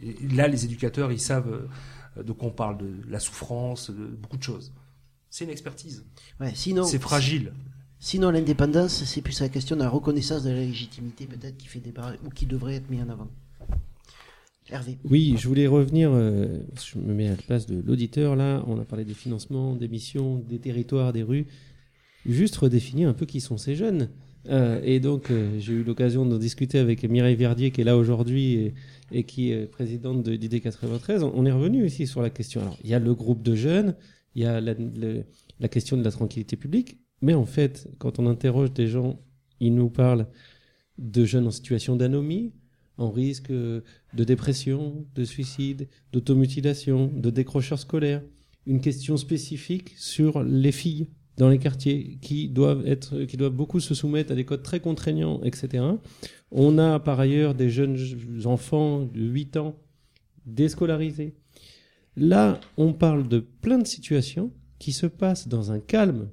Et là, les éducateurs, ils savent de quoi on parle, de la souffrance, de beaucoup de choses. C'est une expertise. Ouais, sinon, c'est fragile. Sinon, l'indépendance, c'est plus la question de la reconnaissance de la légitimité, peut-être, qui fait débat ou qui devrait être mis en avant. Hervé. Oui, je voulais revenir, euh, je me mets à la place de l'auditeur là, on a parlé des financements, des missions, des territoires, des rues, juste redéfinir un peu qui sont ces jeunes. Euh, et donc euh, j'ai eu l'occasion d'en discuter avec Mireille Verdier qui est là aujourd'hui et, qui est présidente de d'ID 93. On, est revenu ici sur la question. Alors il y a le groupe de jeunes, il y a la question de la tranquillité publique, mais en fait quand on interroge des gens, ils nous parlent de jeunes en situation d'anomie, en risque de dépression, de suicide, d'automutilation, de décrocheurs scolaires. Une question spécifique sur les filles dans les quartiers qui doivent être, qui doivent beaucoup se soumettre à des codes très contraignants, etc. On a par ailleurs des jeunes enfants de 8 ans déscolarisés. Là, on parle de plein de situations qui se passent dans un calme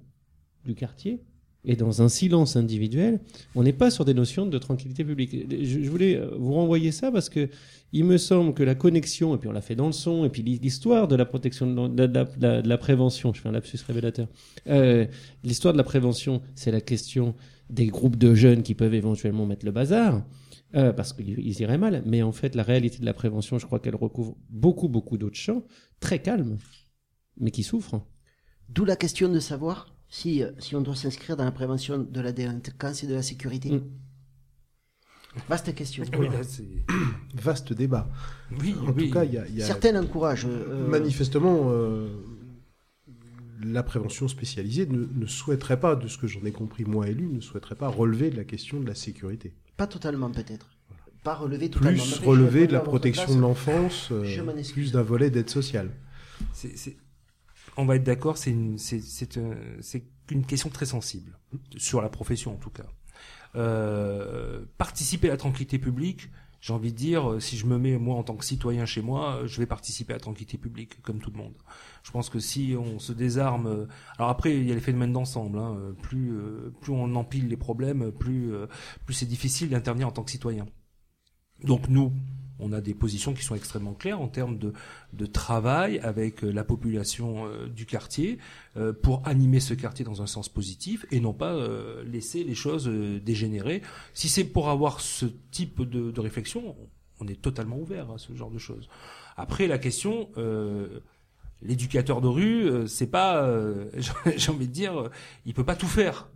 du quartier et dans un silence individuel. On n'est pas sur des notions de tranquillité publique. Je, voulais euh, vous renvoyer ça parce que il me semble que la connexion, et puis on l'a fait dans le son, et puis l'histoire de la protection, de la, prévention, je fais un lapsus révélateur, Euh, l'histoire de la prévention, c'est la question des groupes de jeunes qui peuvent éventuellement mettre le bazar. euh, parce qu'ils ils iraient mal, mais en fait, la réalité de la prévention, je crois qu'elle recouvre beaucoup, beaucoup d'autres champs, très calmes, mais qui souffrent. D'où la question de savoir si, euh, si on doit s'inscrire dans la prévention de la délinquance et de la sécurité. Mm. Vaste question. Oui, là, c'est- *coughs* Vaste débat. Oui, en oui. tout cas, il y a, il y a- Certaines encouragent. euh, Manifestement, euh, la prévention spécialisée ne, ne souhaiterait pas, de ce que j'en ai compris moi élu, ne souhaiterait pas relever de la question de la sécurité. Pas totalement, peut-être. Pas relever totalement. Plus relever de la protection place. de l'enfance, euh, plus d'un volet d'aide sociale. C'est- on va être d'accord, c'est une, c'est une question très sensible sur la profession en tout cas. Euh, participer à la tranquillité publique, j'ai envie de dire, euh, si je me mets moi en tant que citoyen chez moi, euh, je vais participer à la tranquillité publique comme tout le monde. Je pense que si on se désarme, euh, alors après il y a les phénomènes d'ensemble. Hein, euh, plus euh, plus on empile les problèmes, plus euh, plus c'est difficile d'intervenir en tant que citoyen. Donc nous, on a des positions qui sont extrêmement claires en termes de, travail avec euh, la population euh, du quartier euh, pour animer ce quartier dans un sens positif et non pas laisser les choses dégénérer. Si c'est pour avoir ce type de, réflexion, on est totalement ouvert à ce genre de choses. Après, la question, l'éducateur de rue, c'est pas, euh, *laughs* j'ai envie de dire, il peut pas tout faire.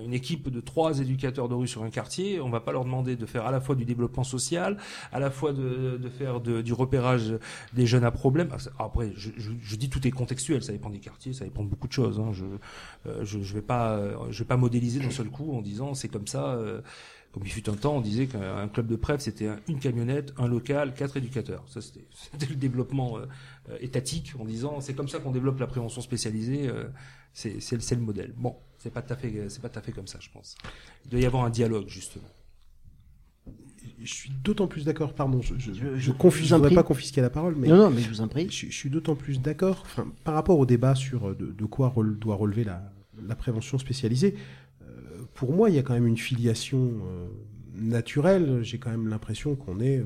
Une équipe de trois éducateurs de rue sur un quartier, on va pas leur demander de faire à la fois du développement social, à la fois de, de faire de- du repérage des jeunes à problème. Ah, Après, je, je, je dis tout est contextuel, ça dépend des quartiers, ça dépend de beaucoup de choses. Hein. Je, euh, je, je vais pas, euh, je vais pas modéliser d'un seul coup en disant c'est comme ça. euh, comme il fut un temps, on disait qu'un club de preuve c'était un- une camionnette, un local, quatre éducateurs. Ça c'était le développement euh, euh, étatique en disant c'est comme ça qu'on développe la prévention spécialisée. euh, c'est le modèle. Bon, c'est pas tout à fait c'est pas tout à fait comme ça, je pense. Il doit y avoir un dialogue justement. je suis d'autant plus d'accord, pardon, je, je, Je- je, en voudrais pas confisquer la parole, mais Non, non, mais je vous en prie. Je, je suis d'autant plus d'accord, enfin, par rapport au débat sur euh, de, de quoi rele- doit relever la, la prévention spécialisée. euh, pour moi, il y a quand même une filiation euh, naturelle. J'ai quand même l'impression qu'on est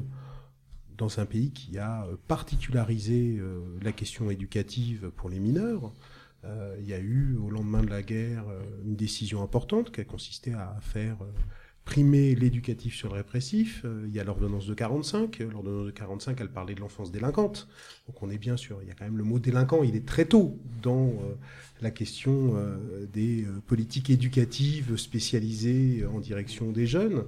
dans un pays qui a euh, particularisé euh, la question éducative pour les mineurs. Euh, il y a eu, au lendemain de la guerre, euh, une décision importante qui a consisté à faire euh, primer l'éducatif sur le répressif. Il y a l'ordonnance de 45. Euh, L'ordonnance de 45, elle parlait de l'enfance délinquante. Donc on est bien sûr, il y a quand même le mot délinquant, il est très tôt dans la question des politiques éducatives spécialisées en direction des jeunes.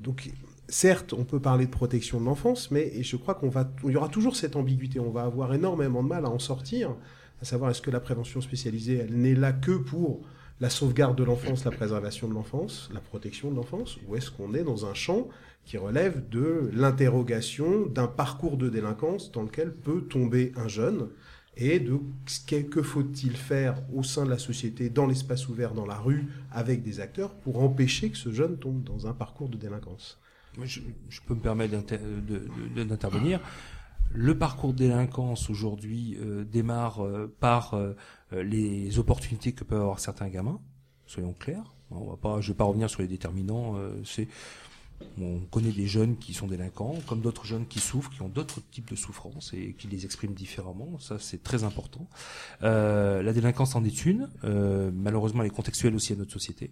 Donc certes, on peut parler de protection de l'enfance, mais je crois qu'on va, il y aura toujours cette ambiguïté. On va avoir énormément de mal à en sortir, à savoir est-ce que la prévention spécialisée, elle n'est là que pour la sauvegarde de l'enfance, la préservation de l'enfance, la protection de l'enfance, ou est-ce qu'on est dans un champ qui relève de l'interrogation d'un parcours de délinquance dans lequel peut tomber un jeune et de ce que faut-il faire au sein de la société, dans l'espace ouvert, dans la rue, avec des acteurs, pour empêcher que ce jeune tombe dans un parcours de délinquance? Je, je peux me permettre d'intervenir. Le parcours de délinquance aujourd'hui euh, démarre euh, par euh, euh, les opportunités que peuvent avoir certains gamins. Soyons clairs. On va pas, je vais pas revenir sur les déterminants. euh, c'est on connaît des jeunes qui sont délinquants, comme d'autres jeunes qui souffrent, qui ont d'autres types de souffrances et qui les expriment différemment. Ça, c'est très important. Euh, la délinquance en est une. Malheureusement, elle est contextuelle aussi à notre société.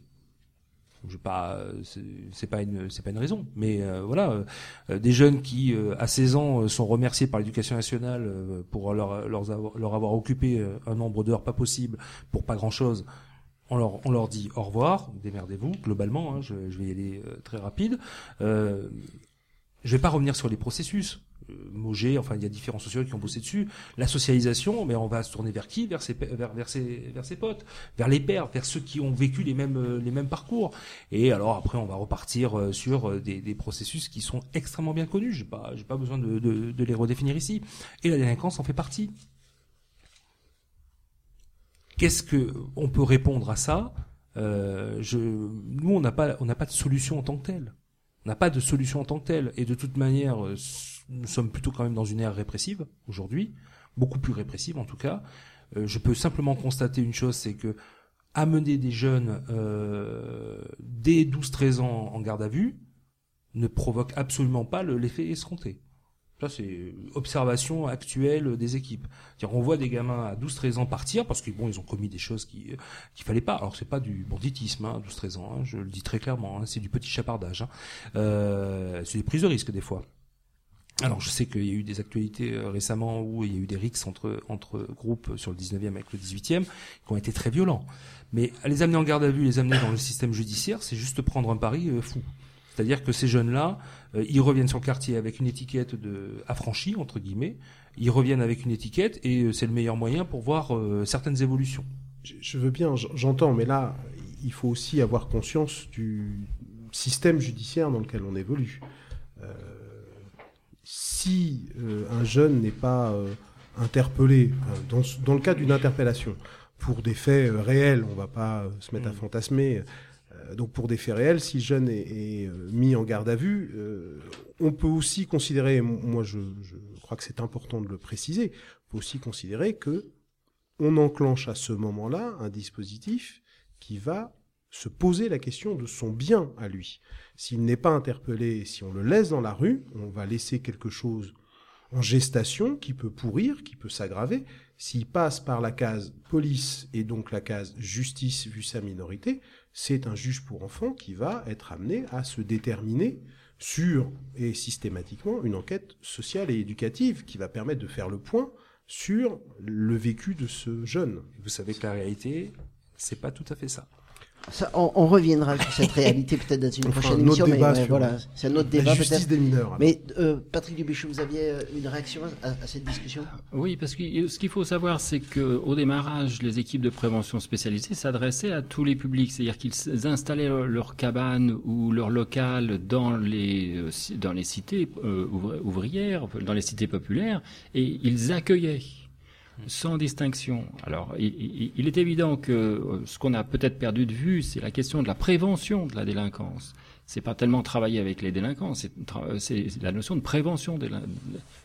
Je pas, c'est c'est pas une, c'est pas une raison, mais euh, voilà, euh, des jeunes qui euh, à 16 ans euh, sont remerciés par l'éducation nationale euh, pour leur, leur, avoir, leur avoir occupé euh, un nombre d'heures pas possible pour pas grand chose. On leur, on leur dit au revoir, démerdez-vous globalement. Hein, je, je vais y aller euh, très rapide. Euh, je vais pas revenir sur les processus. Moget, enfin il y a différents sociologues qui ont bossé dessus. La socialisation, mais on va se tourner vers qui? Vers ses, vers, vers ses, vers ses potes, vers les pères, vers ceux qui ont vécu les mêmes, euh, les mêmes parcours. Et alors après, on va repartir euh, sur euh, des, des processus qui sont extrêmement bien connus. J'ai pas, j'ai pas besoin de, de, de les redéfinir ici. Et la délinquance en fait partie. Qu'est-ce que on peut répondre à ça? Euh, je, Nous, on n'a pas, on n'a pas de solution en tant que telle. On n'a pas de solution en tant que telle. Et de toute manière, nous sommes plutôt quand même dans une ère répressive aujourd'hui, beaucoup plus répressive en tout cas. Euh, je peux simplement constater une chose, c'est que amener des jeunes euh, dès 12-13 ans en garde à vue ne provoque absolument pas le- l'effet escompté. Ça, c'est observation actuelle des équipes. On voit des gamins à 12-13 ans partir parce que bon, ils ont commis des choses qui qu'il fallait pas. Alors, c'est pas du banditisme, hein, 12-13 ans. hein, je le dis très clairement. hein, c'est du petit chapardage. hein. Euh, c'est des prises de risque des fois. Alors, je sais qu'il y a eu des actualités euh, récemment où il y a eu des rixes entre entre groupes sur le 19e avec le 18e qui ont été très violents. Mais les amener en garde à vue, les amener dans le système judiciaire, c'est juste prendre un pari euh, fou. C'est-à-dire que ces jeunes-là, euh, ils reviennent sur le quartier avec une étiquette de affranchi entre guillemets. Ils reviennent avec une étiquette et c'est le meilleur moyen pour voir certaines évolutions. Je, veux bien, j'entends, mais là, il faut aussi avoir conscience du système judiciaire dans lequel on évolue. Si euh, un jeune n'est pas euh, interpellé, euh, dans, le cas d'une interpellation, pour des faits réels, on ne va pas se mettre à fantasmer, euh, donc pour des faits réels, si le jeune est, est, mis en garde à vue, on peut aussi considérer, moi je, je crois que c'est important de le préciser, on peut aussi considérer que on enclenche à ce moment-là un dispositif qui va se poser la question de son bien à lui. S'il n'est pas interpellé, si on le laisse dans la rue, on va laisser quelque chose en gestation qui peut pourrir, qui peut s'aggraver. S'il passe par la case police et donc la case justice vu sa minorité, c'est un juge pour enfants qui va être amené à se déterminer sur, et systématiquement, une enquête sociale et éducative qui va permettre de faire le point sur le vécu de ce jeune. Vous savez que la réalité, c'est pas tout à fait ça. Ça, on, on reviendra sur cette réalité peut-être dans une On prochaine un autre émission, mais voilà, c'est un autre la débat justice peut-être. des mineurs. Mais euh, Patrick Dubéchou, vous aviez euh, une réaction à, à cette discussion? Oui, parce que ce qu'il faut savoir, c'est qu'au démarrage, les équipes de prévention spécialisées s'adressaient à tous les publics, c'est-à-dire qu'ils installaient leur, leur cabane ou leur local dans les euh, dans les cités euh, ouvri- ouvrières, dans les cités populaires, et ils accueillaient sans distinction. Alors, il, est évident que euh, ce qu'on a peut-être perdu de vue, c'est la question de la prévention de la délinquance. c'est pas tellement travailler avec les délinquants, c'est c'est la notion de prévention.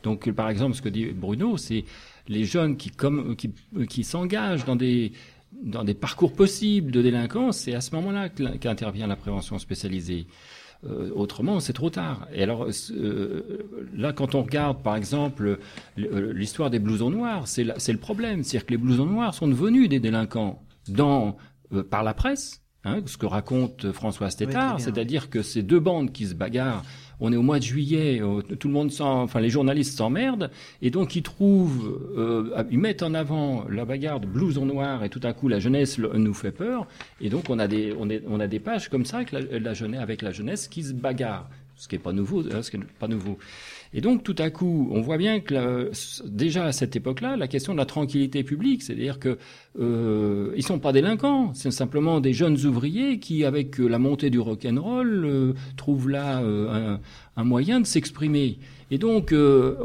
Donc, par exemple, ce que dit Bruno, c'est les jeunes qui, qui s'engagent dans des parcours possibles de délinquance, c'est à ce moment-là qu'intervient la prévention spécialisée. Euh, autrement, c'est trop tard. Et alors, euh, là, quand on regarde, par exemple, l'histoire des blousons noirs, c'est le problème. C'est-à-dire que les blousons noirs sont devenus des délinquants dans, euh, par la presse, Hein, ce que raconte François Stétard, c'est-à-dire que ces deux bandes qui se bagarrent, on est au mois de juillet, euh, tout le monde enfin les journalistes s'emmerdent, et donc ils trouvent, euh, ils mettent en avant la bagarre de blouson noir, et tout à coup la jeunesse nous fait peur, et donc on a des, on, on a des pages comme ça avec la, la, jeunesse, avec la jeunesse qui se bagarre, ce qui est pas nouveau, hein, ce qui est pas nouveau. Et donc, tout à coup, on voit bien que déjà à cette époque-là, la question de la tranquillité publique, c'est-à-dire que euh, ils sont pas délinquants, c'est simplement des jeunes ouvriers qui, avec la montée du rock'n'roll, euh, trouvent là euh, un, moyen de s'exprimer. Et donc, euh,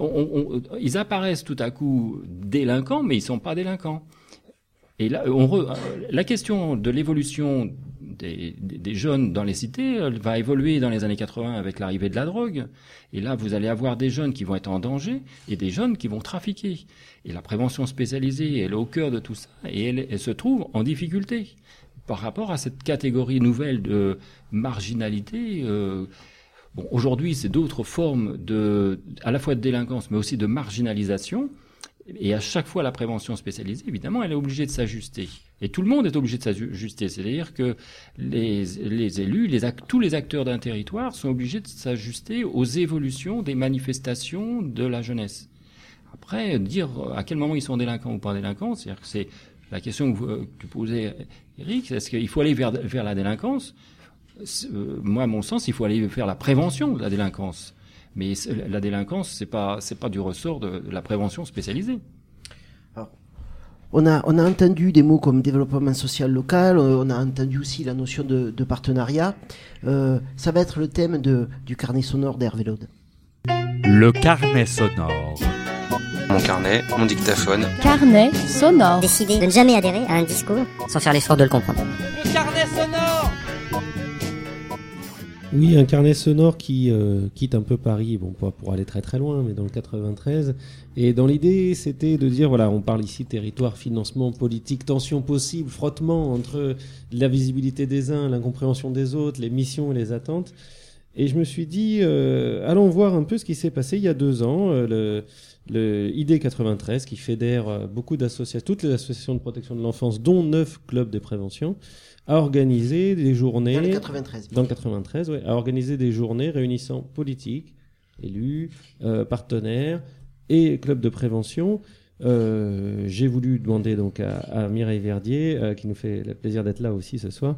ils apparaissent tout à coup délinquants, mais ils sont pas délinquants. Et là, on la question de l'évolution des, jeunes dans les cités va évoluer dans les années 80 avec l'arrivée de la drogue. Et là, vous allez avoir des jeunes qui vont être en danger et des jeunes qui vont trafiquer. Et la prévention spécialisée, elle est au cœur de tout ça et elle, elle se trouve en difficulté par rapport à cette catégorie nouvelle de marginalité. Euh, bon, aujourd'hui, c'est d'autres formes de, à la fois de délinquance, mais aussi de marginalisation. Et à chaque fois, la prévention spécialisée, évidemment, elle est obligée de s'ajuster. Et tout le monde est obligé de s'ajuster. C'est-à-dire que les, élus, tous les acteurs d'un territoire sont obligés de s'ajuster aux évolutions des manifestations de la jeunesse. Après, dire à quel moment ils sont délinquants ou pas délinquants, c'est-à-dire que c'est la question que, tu posais, Eric, est-ce qu'il faut aller vers, vers la délinquance? Euh, Moi, à mon sens, il faut aller vers la prévention de la délinquance. Mais la délinquance, c'est pas c'est pas du ressort de, la prévention spécialisée. on a, on a entendu des mots comme développement social local, euh, on a entendu aussi la notion de, partenariat. Euh, ça va être le thème de, du carnet sonore d'Hervé Laude. Le carnet sonore. Mon carnet, mon dictaphone. Carnet sonore. Décider de ne jamais adhérer à un discours sans faire l'effort de le comprendre. Le carnet sonore oui, un carnet sonore qui euh, quitte un peu Paris, bon pas pour aller très très loin, mais dans le 93. Et dans l'idée, c'était de dire voilà, on parle ici territoire, financement, politique, tension possible, frottement entre la visibilité des uns, l'incompréhension des autres, les missions et les attentes. Et je me suis dit, euh, allons voir un peu ce qui s'est passé il y a deux ans. Euh, le, le ID 93 qui fédère beaucoup d'associations, toutes les associations de protection de l'enfance, dont neuf clubs de prévention a organisé des journées. Dans le 93. Dans le 93, oui. A organisé des journées réunissant politiques, élus, euh, partenaires et clubs de prévention. Euh, j'ai voulu demander donc à, Mireille Verdier, euh, qui nous fait le plaisir d'être là aussi ce soir,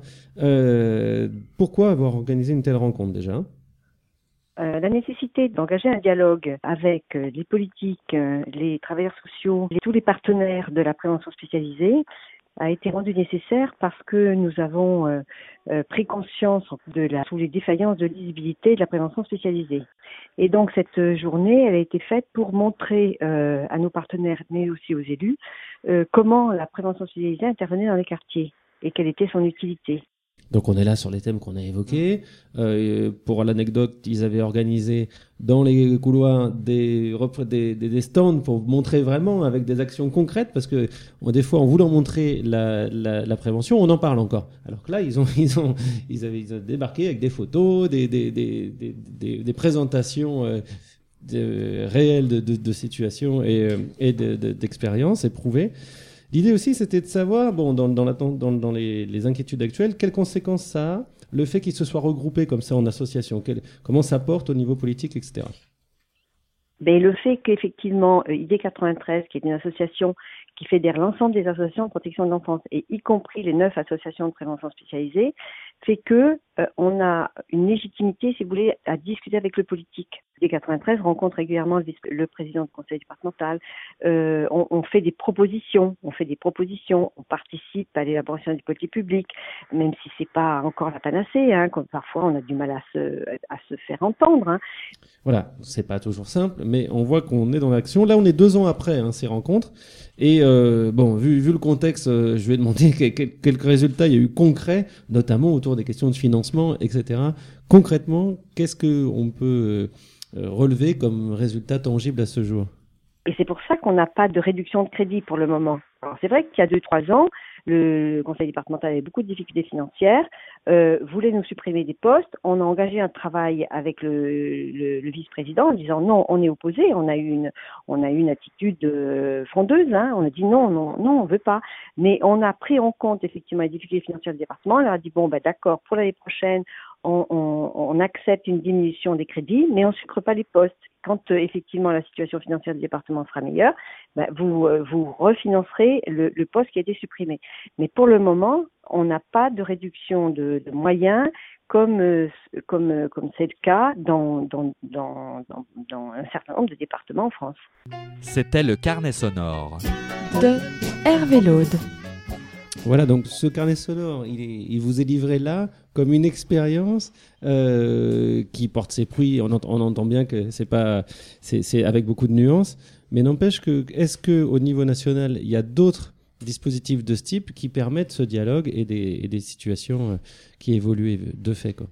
pourquoi avoir organisé une telle rencontre déjà? La nécessité d'engager un dialogue avec les politiques, les travailleurs sociaux, tous les partenaires de la prévention spécialisée, a été rendu nécessaire parce que nous avons euh, euh, pris conscience de la, tous les défaillances de lisibilité de la prévention spécialisée. Et donc cette journée, elle a été faite pour montrer euh, à nos partenaires, mais aussi aux élus, comment la prévention spécialisée intervenait dans les quartiers et quelle était son utilité. Donc on est là sur les thèmes qu'on a évoqués. Euh, pour l'anecdote, ils avaient organisé dans les couloirs des, stands pour montrer vraiment avec des actions concrètes, parce que des fois, en voulant montrer la, prévention, on en parle encore. Alors que là, ils ont, *laughs* ils ont, ils avaient, ont débarqué avec des photos, des, des, des présentations. Euh, réelles de, de, de situations et, euh, et d'expériences éprouvées. L'idée aussi, c'était de savoir, bon, dans, dans, dans, les, inquiétudes actuelles, quelles conséquences ça a, le fait qu'ils se soient regroupés comme ça en association, comment ça porte au niveau politique, etc. Ben, le fait qu'effectivement, euh, ID 93, qui est une association qui fédère l'ensemble des associations de protection de l'enfance, et y compris les neuf associations de prévention spécialisées, fait que euh, on a une légitimité, si vous voulez, à discuter avec le politique. Les 93 rencontre régulièrement le, président du conseil départemental. Euh, on, on, fait des propositions, on fait des propositions, on participe à l'élaboration des politiques publiques, même si c'est pas encore la panacée. Hein, comme parfois on a du mal à se, à se faire entendre. Hein. Voilà, c'est pas toujours simple, mais on voit qu'on est dans l'action. Là, on est deux ans après hein, ces rencontres, et euh, bon, vu, vu le contexte, euh, je vais demander *laughs* quelques résultats il y a eu concrets, notamment autour des questions de financement, etc. concrètement, qu'est-ce qu'on peut euh, relever comme résultat tangible à ce jour? Et c'est pour ça qu'on n'a pas de réduction de crédit pour le moment. C'est vrai qu'il y a deux trois ans, le conseil départemental avait beaucoup de difficultés financières, euh, voulait nous supprimer des postes. On a engagé un travail avec le, le, le vice-président en disant non, on est opposé. On a eu une, on a eu une attitude euh, frondeuse. Hein. On a dit non, non, non, on veut pas. Mais on a pris en compte effectivement les difficultés financières du département. On leur a dit bon, bah, d'accord, pour l'année prochaine, on, on, on, accepte une diminution des crédits, mais on ne sucre pas les postes. Quand euh, effectivement la situation financière du département sera meilleure, bah, vous, euh, vous refinancerez le, le, poste qui a été supprimé. Mais pour le moment, on n'a pas de réduction de, de moyens comme euh, comme comme c'est le cas dans dans, dans, dans, dans un certain nombre de départements en France. C'était le carnet sonore de Hervé Laude. Voilà, donc ce carnet sonore, il, il, vous est livré là comme une expérience euh, qui porte ses fruits. On, entend, on entend bien que c'est pas, c'est avec beaucoup de nuances, mais n'empêche que, est-ce que au niveau national, il y a d'autres dispositifs de ce type qui permettent ce dialogue et des, et des situations euh, qui évoluent de fait, quoi?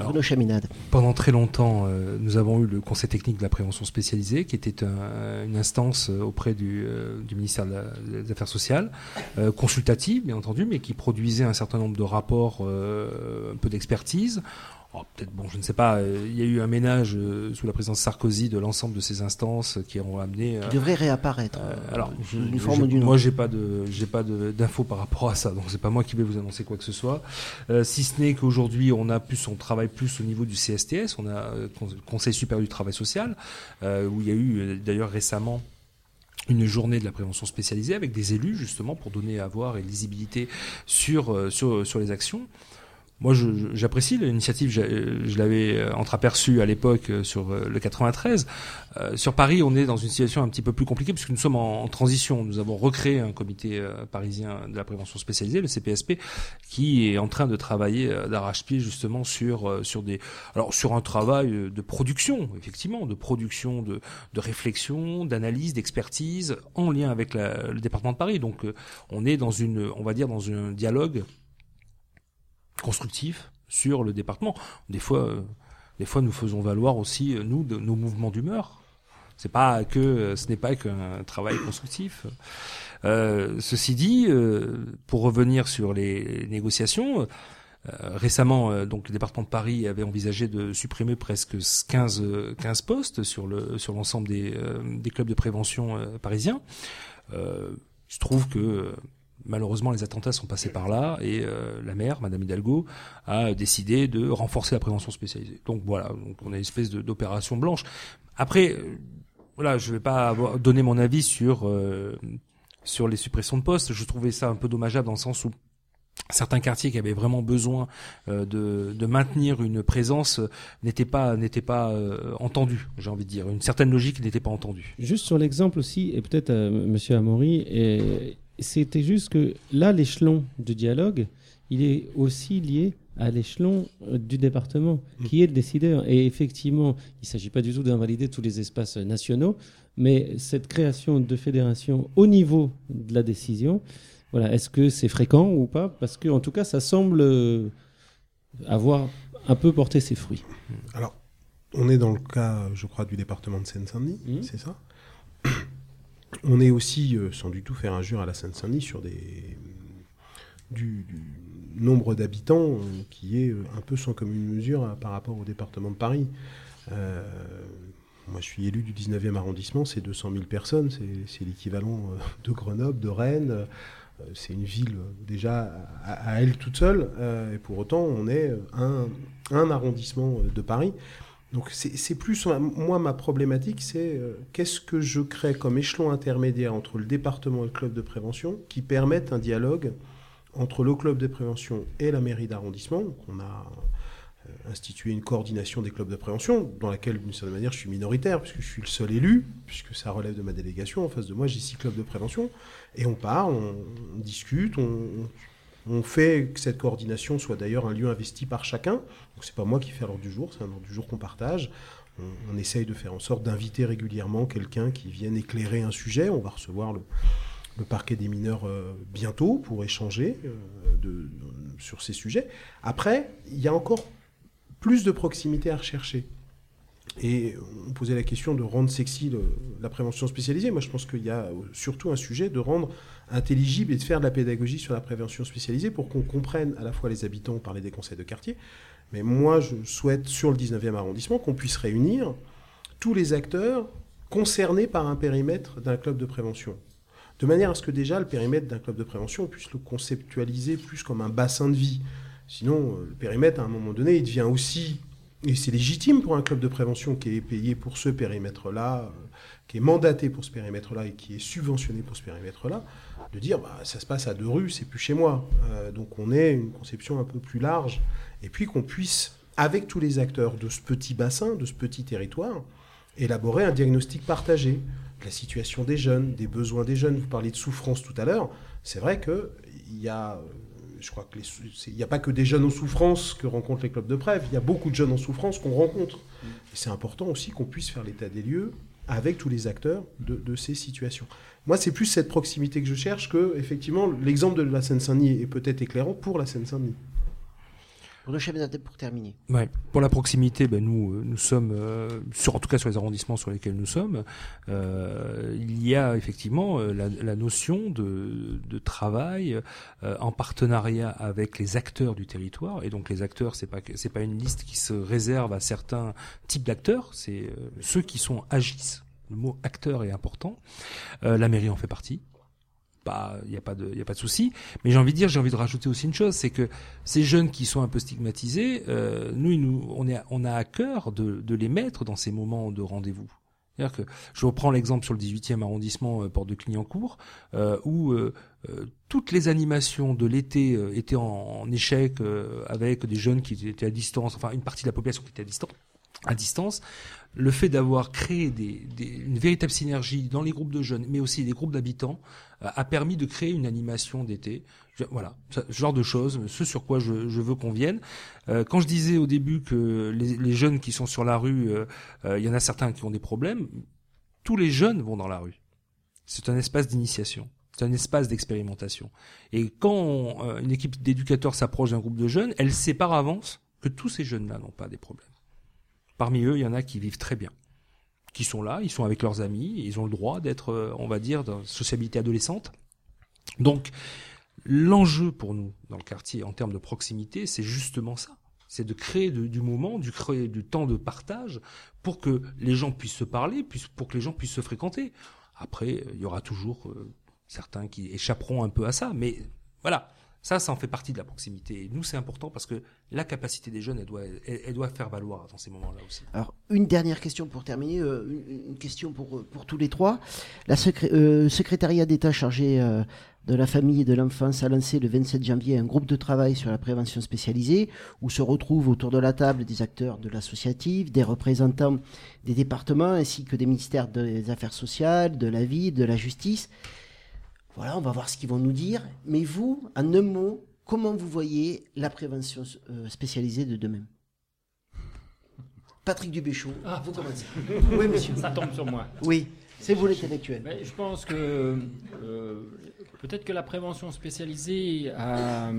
Alors, Chaminade. Pendant très longtemps, euh, nous avons eu le Conseil technique de la prévention spécialisée, qui était un, une instance euh, auprès du, euh, du ministère de la, des Affaires sociales, euh, consultative bien entendu, mais qui produisait un certain nombre de rapports, euh, un peu d'expertise. Oh, peut-être bon, je ne sais pas. Euh, il y a eu un ménage euh, sous la présidence Sarkozy de l'ensemble de ces instances qui ont amené. Euh, qui devrait réapparaître. alors, une forme d'une. Moi, j'ai pas de, j'ai pas d'infos par rapport à ça, donc c'est pas moi qui vais vous annoncer quoi que ce soit. si ce n'est qu'aujourd'hui, on a plus, on travaille plus au niveau du CSTS, on a le Conseil supérieur du travail social, où il y a eu d'ailleurs récemment une journée de la prévention spécialisée avec des élus justement pour donner à voir et lisibilité sur sur sur les actions. Moi, j'apprécie l'initiative. Je, je l'avais entreaperçue à l'époque sur le 93. Euh, sur Paris, on est dans une situation un petit peu plus compliquée puisque nous sommes en, en transition. Nous avons recréé un comité euh, parisien de la prévention spécialisée, le CPSP, qui est en train de travailler euh, d'arrache-pied justement sur sur des alors sur un travail de production, effectivement, de production, de, de réflexion, d'analyse, d'expertise en lien avec la, le département de Paris. Donc, on est dans une, on va dire, dans un dialogue constructif sur le département. Des fois, euh, des fois, nous faisons valoir aussi euh, nous nos mouvements d'humeur. C'est pas que ce n'est pas qu'un travail constructif. Euh, ceci dit, euh, pour revenir sur les négociations, euh, récemment, donc le département de Paris avait envisagé de supprimer presque 15 15 postes sur le sur l'ensemble des des clubs de prévention parisiens. il se trouve que malheureusement, les attentats sont passés par là et euh, la maire, Madame Hidalgo, a décidé de renforcer la prévention spécialisée. Donc voilà, donc on a une espèce d'opération blanche. Après, euh, voilà, je vais pas avoir, donner mon avis sur euh, sur les suppressions de postes. Je trouvais ça un peu dommageable dans le sens où certains quartiers qui avaient vraiment besoin euh, de, de, maintenir une présence euh, n'étaient pas pas euh, entendus j'ai envie de dire une certaine logique n'était pas entendue juste sur l'exemple aussi et peut-être monsieur Amaury et c'était juste que là, l'échelon du dialogue, il est aussi lié à l'échelon du département, qui est le décideur. Et effectivement, il ne s'agit pas du tout d'invalider tous les espaces nationaux, mais cette création de fédération au niveau de la décision, voilà, est-ce que c'est fréquent ou pas? Parce que en tout cas, ça semble avoir un peu porté ses fruits. Alors, on est dans le cas, je crois, du département de Seine-Saint-Denis, mmh. c'est ça? On est aussi, euh, sans du tout faire injure à la Seine-Saint-Denis, sur des, du, nombre d'habitants euh, qui est euh, un peu sans commune mesure par rapport au département de Paris. Moi, je suis élu du 19e arrondissement, c'est 200 000 personnes, c'est l'équivalent de Grenoble, de Rennes. C'est une ville déjà à, elle toute seule, et pour autant, on est un arrondissement de Paris. Donc c'est plus, moi, ma problématique, c'est euh, qu'est-ce que je crée comme échelon intermédiaire entre le département et le club de prévention qui permettent un dialogue entre le club de prévention et la mairie d'arrondissement? On a euh, institué une coordination des clubs de prévention, dans laquelle, d'une certaine manière, je suis minoritaire, puisque je suis le seul élu, puisque ça relève de ma délégation. En face de moi, j'ai six clubs de prévention, et on parle, on, discute, on fait que cette coordination soit d'ailleurs un lieu investi par chacun. Donc c'est pas moi qui fais l'ordre du jour, c'est un ordre du jour qu'on partage. On, on, essaye de faire en sorte d'inviter régulièrement quelqu'un qui vienne éclairer un sujet. On va recevoir le, parquet des mineurs euh, bientôt pour échanger euh, sur ces sujets. Après, il y a encore plus de proximité à rechercher. Et on posait la question de rendre sexy la prévention spécialisée. Moi, je pense qu'il y a surtout un sujet de rendre intelligible et de faire de la pédagogie sur la prévention spécialisée pour qu'on comprenne à la fois les habitants, on parlait des conseils de quartier, mais moi, je souhaite sur le 19e arrondissement qu'on puisse réunir tous les acteurs concernés par un périmètre d'un club de prévention. De manière à ce que déjà le périmètre d'un club de prévention, on puisse le conceptualiser plus comme un bassin de vie. Sinon, euh, le périmètre, à un moment donné, il devient aussi, et c'est légitime pour un club de prévention qui est payé pour ce périmètre-là, euh, qui est mandaté pour ce périmètre-là et qui est subventionné pour ce périmètre-là, de dire bah, ça se passe à deux rues, c'est plus chez moi. Euh, donc on ait une conception un peu plus large, et puis qu'on puisse, avec tous les acteurs de ce petit bassin, de ce petit territoire, élaborer un diagnostic partagé de la situation des jeunes, des besoins des jeunes. Vous parliez de souffrance tout à l'heure. C'est vrai qu'il y a, euh, je crois que il n'y a pas que des jeunes en souffrance que rencontrent les clubs de prêve. Il y a beaucoup de jeunes en souffrance qu'on rencontre. Et c'est important aussi qu'on puisse faire l'état des lieux avec tous les acteurs de ces situations. Moi, c'est plus cette proximité que je cherche que, effectivement, l'exemple de la Seine-Saint-Denis est peut-être éclairant pour la Seine-Saint-Denis. Pour terminer. Pour la proximité, ben nous, euh, nous sommes, euh, sur, en tout cas sur les arrondissements sur lesquels nous sommes, euh, il y a effectivement la, notion de, travail en partenariat avec les acteurs du territoire. Et donc les acteurs, c'est pas pas une liste qui se réserve à certains types d'acteurs, c'est ceux qui sont agissent. Le mot acteur est important. La mairie en fait partie pas il y a pas de il a pas de souci. Mais j'ai envie de dire j'ai envie de rajouter aussi une chose c'est que ces jeunes qui sont un peu stigmatisés euh, nous, nous on est on a à cœur de, de les mettre dans ces moments de rendez-vous. C'est-à-dire que je reprends l'exemple sur le 18e arrondissement euh, porte de Clignancourt euh, où euh, euh, toutes les animations de l'été euh, étaient en, en échec euh, avec des jeunes qui étaient à distance enfin une partie de la population qui était à distance à distance, le fait d'avoir créé des, des- une véritable synergie dans les groupes de jeunes, mais aussi des groupes d'habitants, euh, a permis de créer une animation d'été. Voilà, ce genre de choses, ce sur quoi je, je veux qu'on vienne. Euh, quand je disais au début que les, les jeunes qui sont sur la rue, euh, euh, il y en a certains qui ont des problèmes, tous les jeunes vont dans la rue. C'est un espace d'initiation. C'est un espace d'expérimentation. Et quand euh, une équipe d'éducateurs s'approche d'un groupe de jeunes, elle sait par avance que tous ces jeunes-là n'ont pas des problèmes. Parmi eux, il y en a qui vivent très bien, qui sont là, ils sont avec leurs amis, ils ont le droit d'être, euh, on va dire, dans la sociabilité adolescente. Donc, l'enjeu pour nous dans le quartier en termes de proximité, c'est justement ça. C'est de créer du moment, du créer du temps de partage pour que les gens puissent se parler, pour que les gens puissent se fréquenter. Après, il y aura toujours euh, certains qui échapperont un peu à ça, mais voilà. Ça, ça en fait partie de la proximité. Nous, c'est important parce que la capacité des jeunes, elle doit, elle, doit faire valoir dans ces moments-là aussi. Alors, une dernière question pour terminer, euh, une, question pour, euh, pour tous les trois. La euh, secrétariat d'État chargé de la famille et de l'enfance a lancé le 27 janvier un groupe de travail sur la prévention spécialisée où se retrouvent autour de la table des acteurs de l'associatif, des représentants des départements ainsi que des ministères des Affaires sociales, de la vie, de la justice. Voilà, on va voir ce qu'ils vont nous dire. Mais vous, en un mot, comment vous voyez la prévention euh, spécialisée de demain? Patrick Dubéchaud, Ah, vous commencez. *laughs* oui, monsieur. Ça tombe sur moi. Oui, c'est vous l'intellectuel. Je pense que euh, peut-être que la prévention spécialisée, a,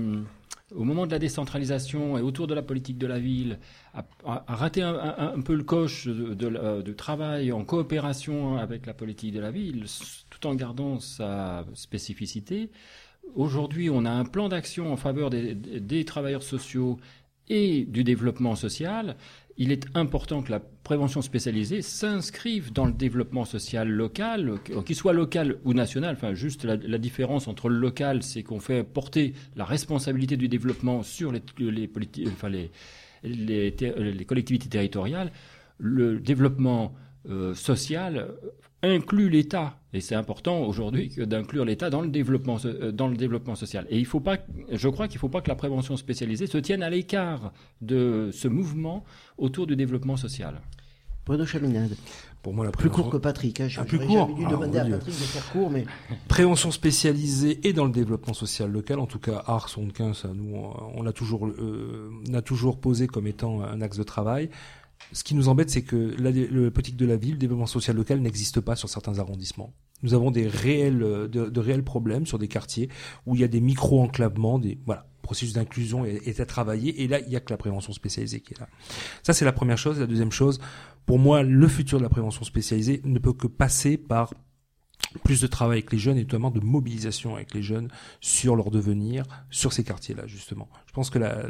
au moment de la décentralisation et autour de la politique de la ville, a, raté un, peu le coche de, travail en coopération avec la politique de la ville, tout en gardant sa spécificité. Aujourd'hui, on a un plan d'action en faveur des- des travailleurs sociaux et du développement social. Il est important que la prévention spécialisée s'inscrive dans le développement social local, qu'il soit local ou national. Enfin, juste la, différence entre le local, c'est qu'on fait porter la responsabilité du développement sur les, les collectivités territoriales. Le développement euh, social inclut l'État. Et c'est important aujourd'hui d'inclure l'État dans le développement euh, dans le développement social. Et il faut pas, je crois qu'il ne faut pas que la prévention spécialisée se tienne à l'écart de ce mouvement autour du développement social. Bruno Chaminade. Pour moi, la Plus court que Patrick. Hein. Ah, plus court. dû Ah, demander à mon Dieu. Patrick de faire court, mais Prévention spécialisée et dans le développement social local, en tout cas Ars Sonquin, ça nous on, on l'a toujours euh, on a toujours posé comme étant un axe de travail. Ce qui nous embête, c'est que la, le politique de la ville, le développement social local n'existe pas sur certains arrondissements. Nous avons des réels, euh, de, réels problèmes sur des quartiers où il y a des micro-enclavements, des voilà. processus d'inclusion est, est à travailler. Et là, il n'y a que la prévention spécialisée qui est là. Ça, c'est la première chose. La deuxième chose, pour moi, le futur de la prévention spécialisée ne peut que passer par plus de travail avec les jeunes et notamment de mobilisation avec les jeunes sur leur devenir, sur ces quartiers-là justement. Je pense que la,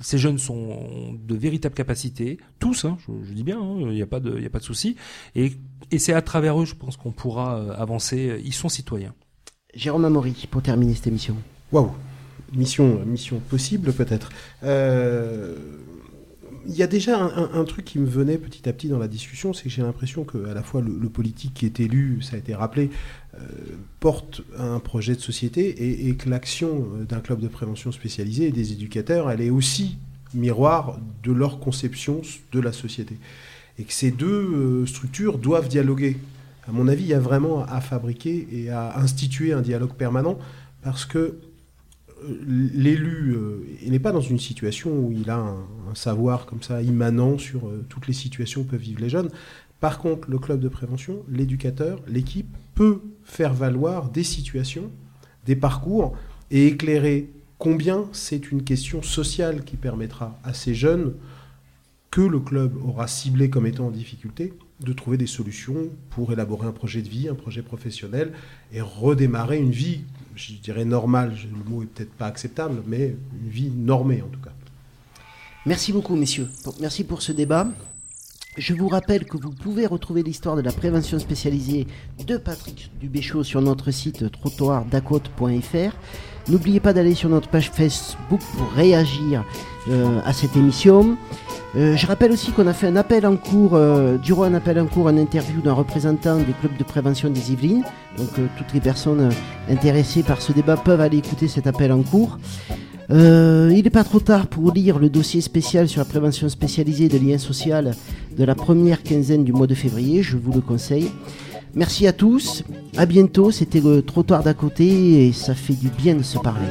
ces jeunes sont de véritables capacités, tous, hein, je, je, dis bien, hein, il n'y a pas de, il y a pas de souci, et, et c'est à travers eux, je pense qu'on pourra euh, avancer. Ils sont citoyens. Jérôme Amaury, pour terminer cette émission. Waouh, mission, mission possible peut-être. Euh il y a déjà un, truc qui me venait petit à petit dans la discussion, c'est que j'ai l'impression que à la fois le, politique qui est élu, ça a été rappelé, euh, porte un projet de société et, et que l'action d'un club de prévention spécialisé et des éducateurs, elle est aussi miroir de leur conception de la société. Et que ces deux euh, structures doivent dialoguer. À mon avis, il y a vraiment à fabriquer et à instituer un dialogue permanent parce que l'élu euh, n'est pas dans une situation où il a un, un savoir comme ça immanent sur euh, toutes les situations que peuvent vivre les jeunes. Par contre, le club de prévention, l'éducateur, l'équipe peut faire valoir des situations, des parcours et éclairer combien c'est une question sociale qui permettra à ces jeunes que le club aura ciblé comme étant en difficulté de trouver des solutions pour élaborer un projet de vie, un projet professionnel et redémarrer une vie je dirais normal, le mot est peut-être pas acceptable, mais une vie normée en tout cas. Merci beaucoup, messieurs. Merci pour ce débat. Je vous rappelle que vous pouvez retrouver l'histoire de la prévention spécialisée de Patrick Dubéchaud sur notre site trottoirdacote.fr. N'oubliez pas d'aller sur notre page Facebook pour réagir euh, à cette émission. Euh, je rappelle aussi qu'on a fait un appel en cours, euh, durant un appel en cours, un interview d'un représentant des clubs de prévention des Yvelines. Donc toutes les personnes intéressées par ce débat peuvent aller écouter cet appel en cours. Il n'est pas trop tard pour lire le dossier spécial sur la prévention spécialisée de liens social de la première quinzaine du mois de février, je vous le conseille. Merci à tous, à bientôt, c'était le trottoir d'à côté et ça fait du bien de se parler.